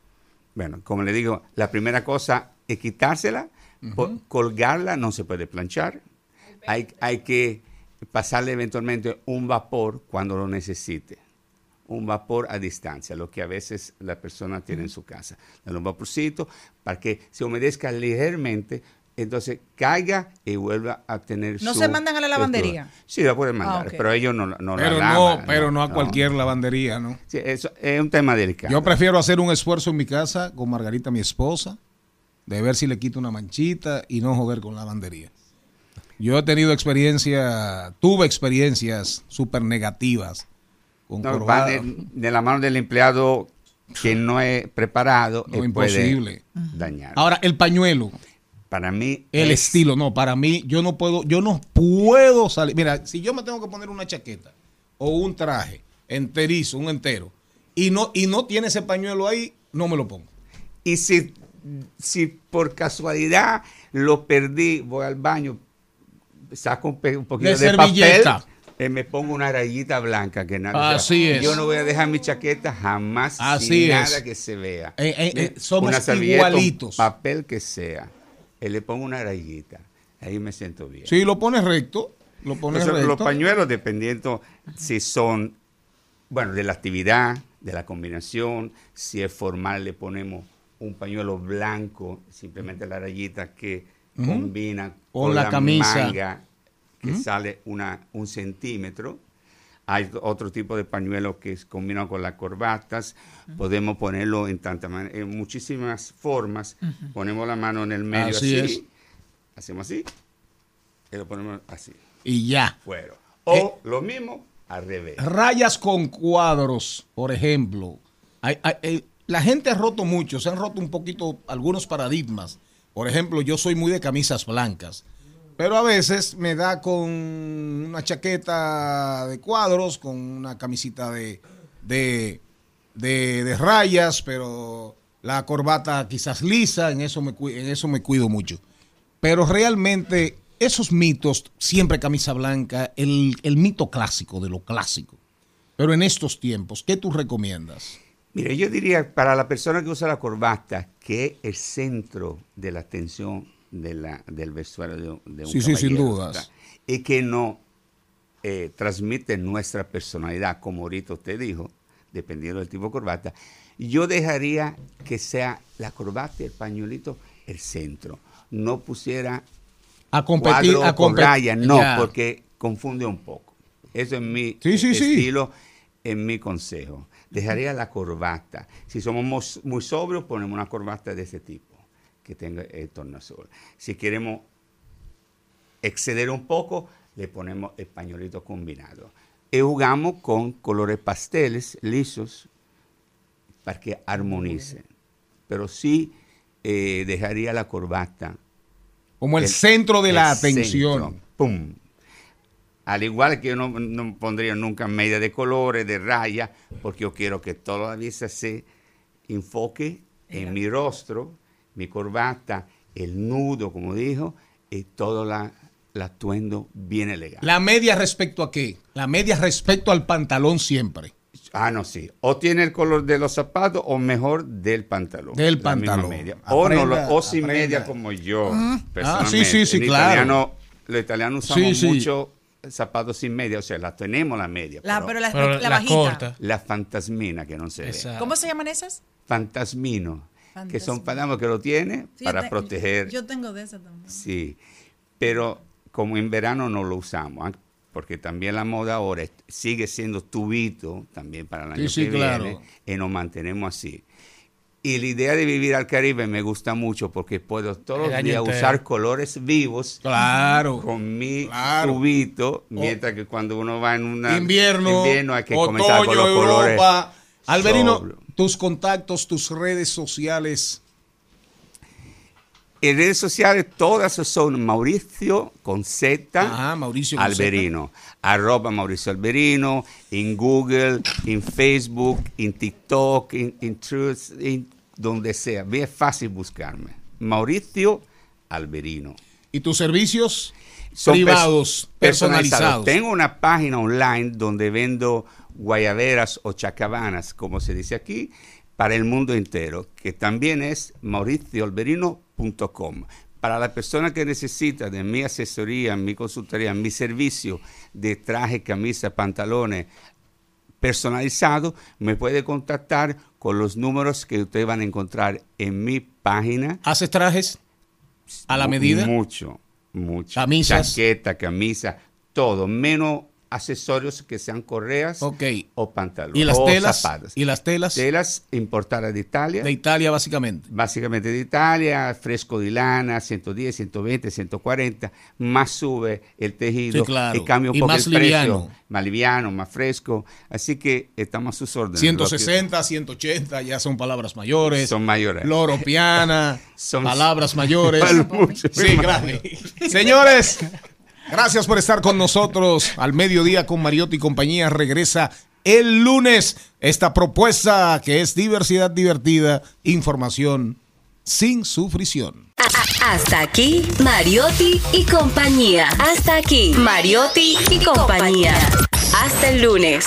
Bueno, como le digo, la primera cosa es quitársela, colgarla, no se puede planchar. Hay, hay que pasarle eventualmente un vapor cuando lo necesite. Un vapor a distancia, lo que a veces la persona tiene en su casa. Darle un vaporcito para que se humedezca ligeramente, entonces caiga y vuelva a tener ¿No su se mandan a la textura. lavandería? Sí, la pueden mandar, Ah, pero ellos no, no la Pero lavan, no, pero no a no. cualquier lavandería, ¿no? Sí, eso es un tema delicado. Yo prefiero hacer un esfuerzo en mi casa con Margarita, mi esposa, de ver si le quito una manchita y no joder con la lavandería. Yo he tenido experiencia, tuve experiencias súper negativas con No, va de, de la mano del empleado que no es preparado No, eh, imposible. puede dañar. Ahora, el pañuelo, Para mí, el es- estilo, no, para mí, yo no puedo, yo no puedo salir. Mira, si yo me tengo que poner una chaqueta o un traje enterizo, un entero, y no, y no tiene ese pañuelo ahí, no me lo pongo. Y si, si por casualidad lo perdí, voy al baño, saco un, poquito De de, papel, eh, me pongo una rayita blanca que nadie Así es. Yo no voy a dejar mi chaqueta jamás Así sin es. nada que se vea. Eh, eh, eh, Una somos un igualitos. papel que sea. Eh, le pongo una rayita. Ahí me siento bien. Si lo pones recto, lo pones Entonces, recto. los pañuelos, dependiendo si son, bueno, de la actividad, de la combinación, si es formal, le ponemos un pañuelo blanco, simplemente la rayita que Ujú. combina O con la la, camisa. manga, que sale una, un centímetro. Hay otro tipo de pañuelos que es combinado con las corbatas. Podemos ponerlo en, tanta en muchísimas formas. Ponemos la mano en el medio Así. Hacemos así. Y lo ponemos así. Y ya. Fuera. O lo mismo al revés. Rayas con cuadros, por ejemplo. Hay- hay- la gente ha roto mucho, se han roto un poquito algunos paradigmas. Por ejemplo, yo soy muy de camisas blancas, pero a veces me da con una chaqueta de cuadros, con una camisita de, de, de- rayas, pero la corbata quizás lisa, en eso me, en eso me cuido mucho. Pero realmente esos mitos, siempre camisa blanca, el, el mito clásico de lo clásico. Pero en estos tiempos, ¿qué tú recomiendas? Mire, yo diría para la persona que usa la corbata que es el centro de la atención de la, del vestuario de, un- de un Sí, sí, sin caballero, dudas. Y que no eh, transmite nuestra personalidad, como ahorita usted dijo, dependiendo del tipo de corbata. Yo dejaría que sea la corbata y el pañuelito el centro. No pusiera A competir, cuadro a con no, porque confunde un poco. Eso es mi Sí, sí, sí. En mi consejo. Dejaría la corbata. Si somos mos- muy sobrios, ponemos una corbata de ese tipo, que tenga el tornasol. Si queremos exceder un poco, le ponemos el pañuelito combinado. Y jugamos con colores pasteles lisos para que armonicen. Pero sí eh, dejaría la corbata. Como el centro de la atención. centro. ¡Pum! Al igual que yo no, no pondría nunca media de colores, de raya, porque yo quiero que toda la vista se enfoque en mi rostro, mi corbata, el nudo, como dijo, y todo la, el atuendo bien elegante. La media respecto a qué? La media respecto al pantalón siempre. Ah, no, sí. O tiene el color de los zapatos o mejor del pantalón. Del pantalón. media. O, no, lo- Aprenda, o sin aprenda. media como yo. Ah. personalmente. Ah, sí, sí, sí, En claro. Italiano, los italianos usamos Sí, sí. mucho zapatos sin media. O sea, la tenemos la media. La- pero la- Pero la la bajita. corta. La fantasmina que no se ve. ¿Cómo se llaman esas? Fantasmino. Que son panamos que lo tiene Sí, para yo te- proteger. Yo tengo de esas también. Sí, pero como en verano no lo usamos, ¿ah? porque también la moda ahora es- sigue siendo tubito también para el año sí, que claro. viene y nos mantenemos así. Y la idea de vivir al Caribe me gusta mucho porque puedo todos los días usar colores vivos Claro, con mi claro. tubito, mientras que cuando uno va en una invierno, invierno hay que comenzar con los colores. Alberino, tus contactos, tus redes sociales. En redes sociales todas son Mauricio con Z Ajá, Mauricio con Alberino. Arroba Mauricio Alberino, en Google, en Facebook, en TikTok, en, Truth, en donde sea. Bien fácil buscarme. Mauricio Alberino. ¿Y tus servicios Son privados, pers- personalizados? Tengo una página online donde vendo guayaberas o chacabanas, como se dice aquí, para el mundo entero, que también es mauricioalberino.com. Para la persona que necesita de mi asesoría, mi consultoría, mi servicio de traje, camisa, pantalones personalizado, me puede contactar con los números que ustedes van a encontrar en mi página. ¿Haces trajes a la medida? Mucho, mucho. Camisas. Chaqueta, camisa, todo, menos accesorios que sean correas o pantalones. ¿Y las o telas? zapatos. ¿Y las telas? Telas importadas de Italia. De Italia, básicamente. Básicamente de Italia, fresco de lana, 110, 120, 140, más sube el tejido Sí, claro. y cambia un Y poco más el precio, liviano. más liviano, más fresco, así que estamos a sus órdenes. 160, 180, ya son palabras mayores. Son mayores. Loro piana, [LAUGHS] Son- palabras mayores. [LAUGHS] Sí, gracias. [LAUGHS] Señores, gracias por estar con nosotros. Al mediodía con Mariotti y compañía regresa el lunes esta propuesta que es diversidad divertida, información sin sufrición. Hasta aquí, Mariotti y compañía. Hasta aquí, Mariotti y compañía. Hasta el lunes.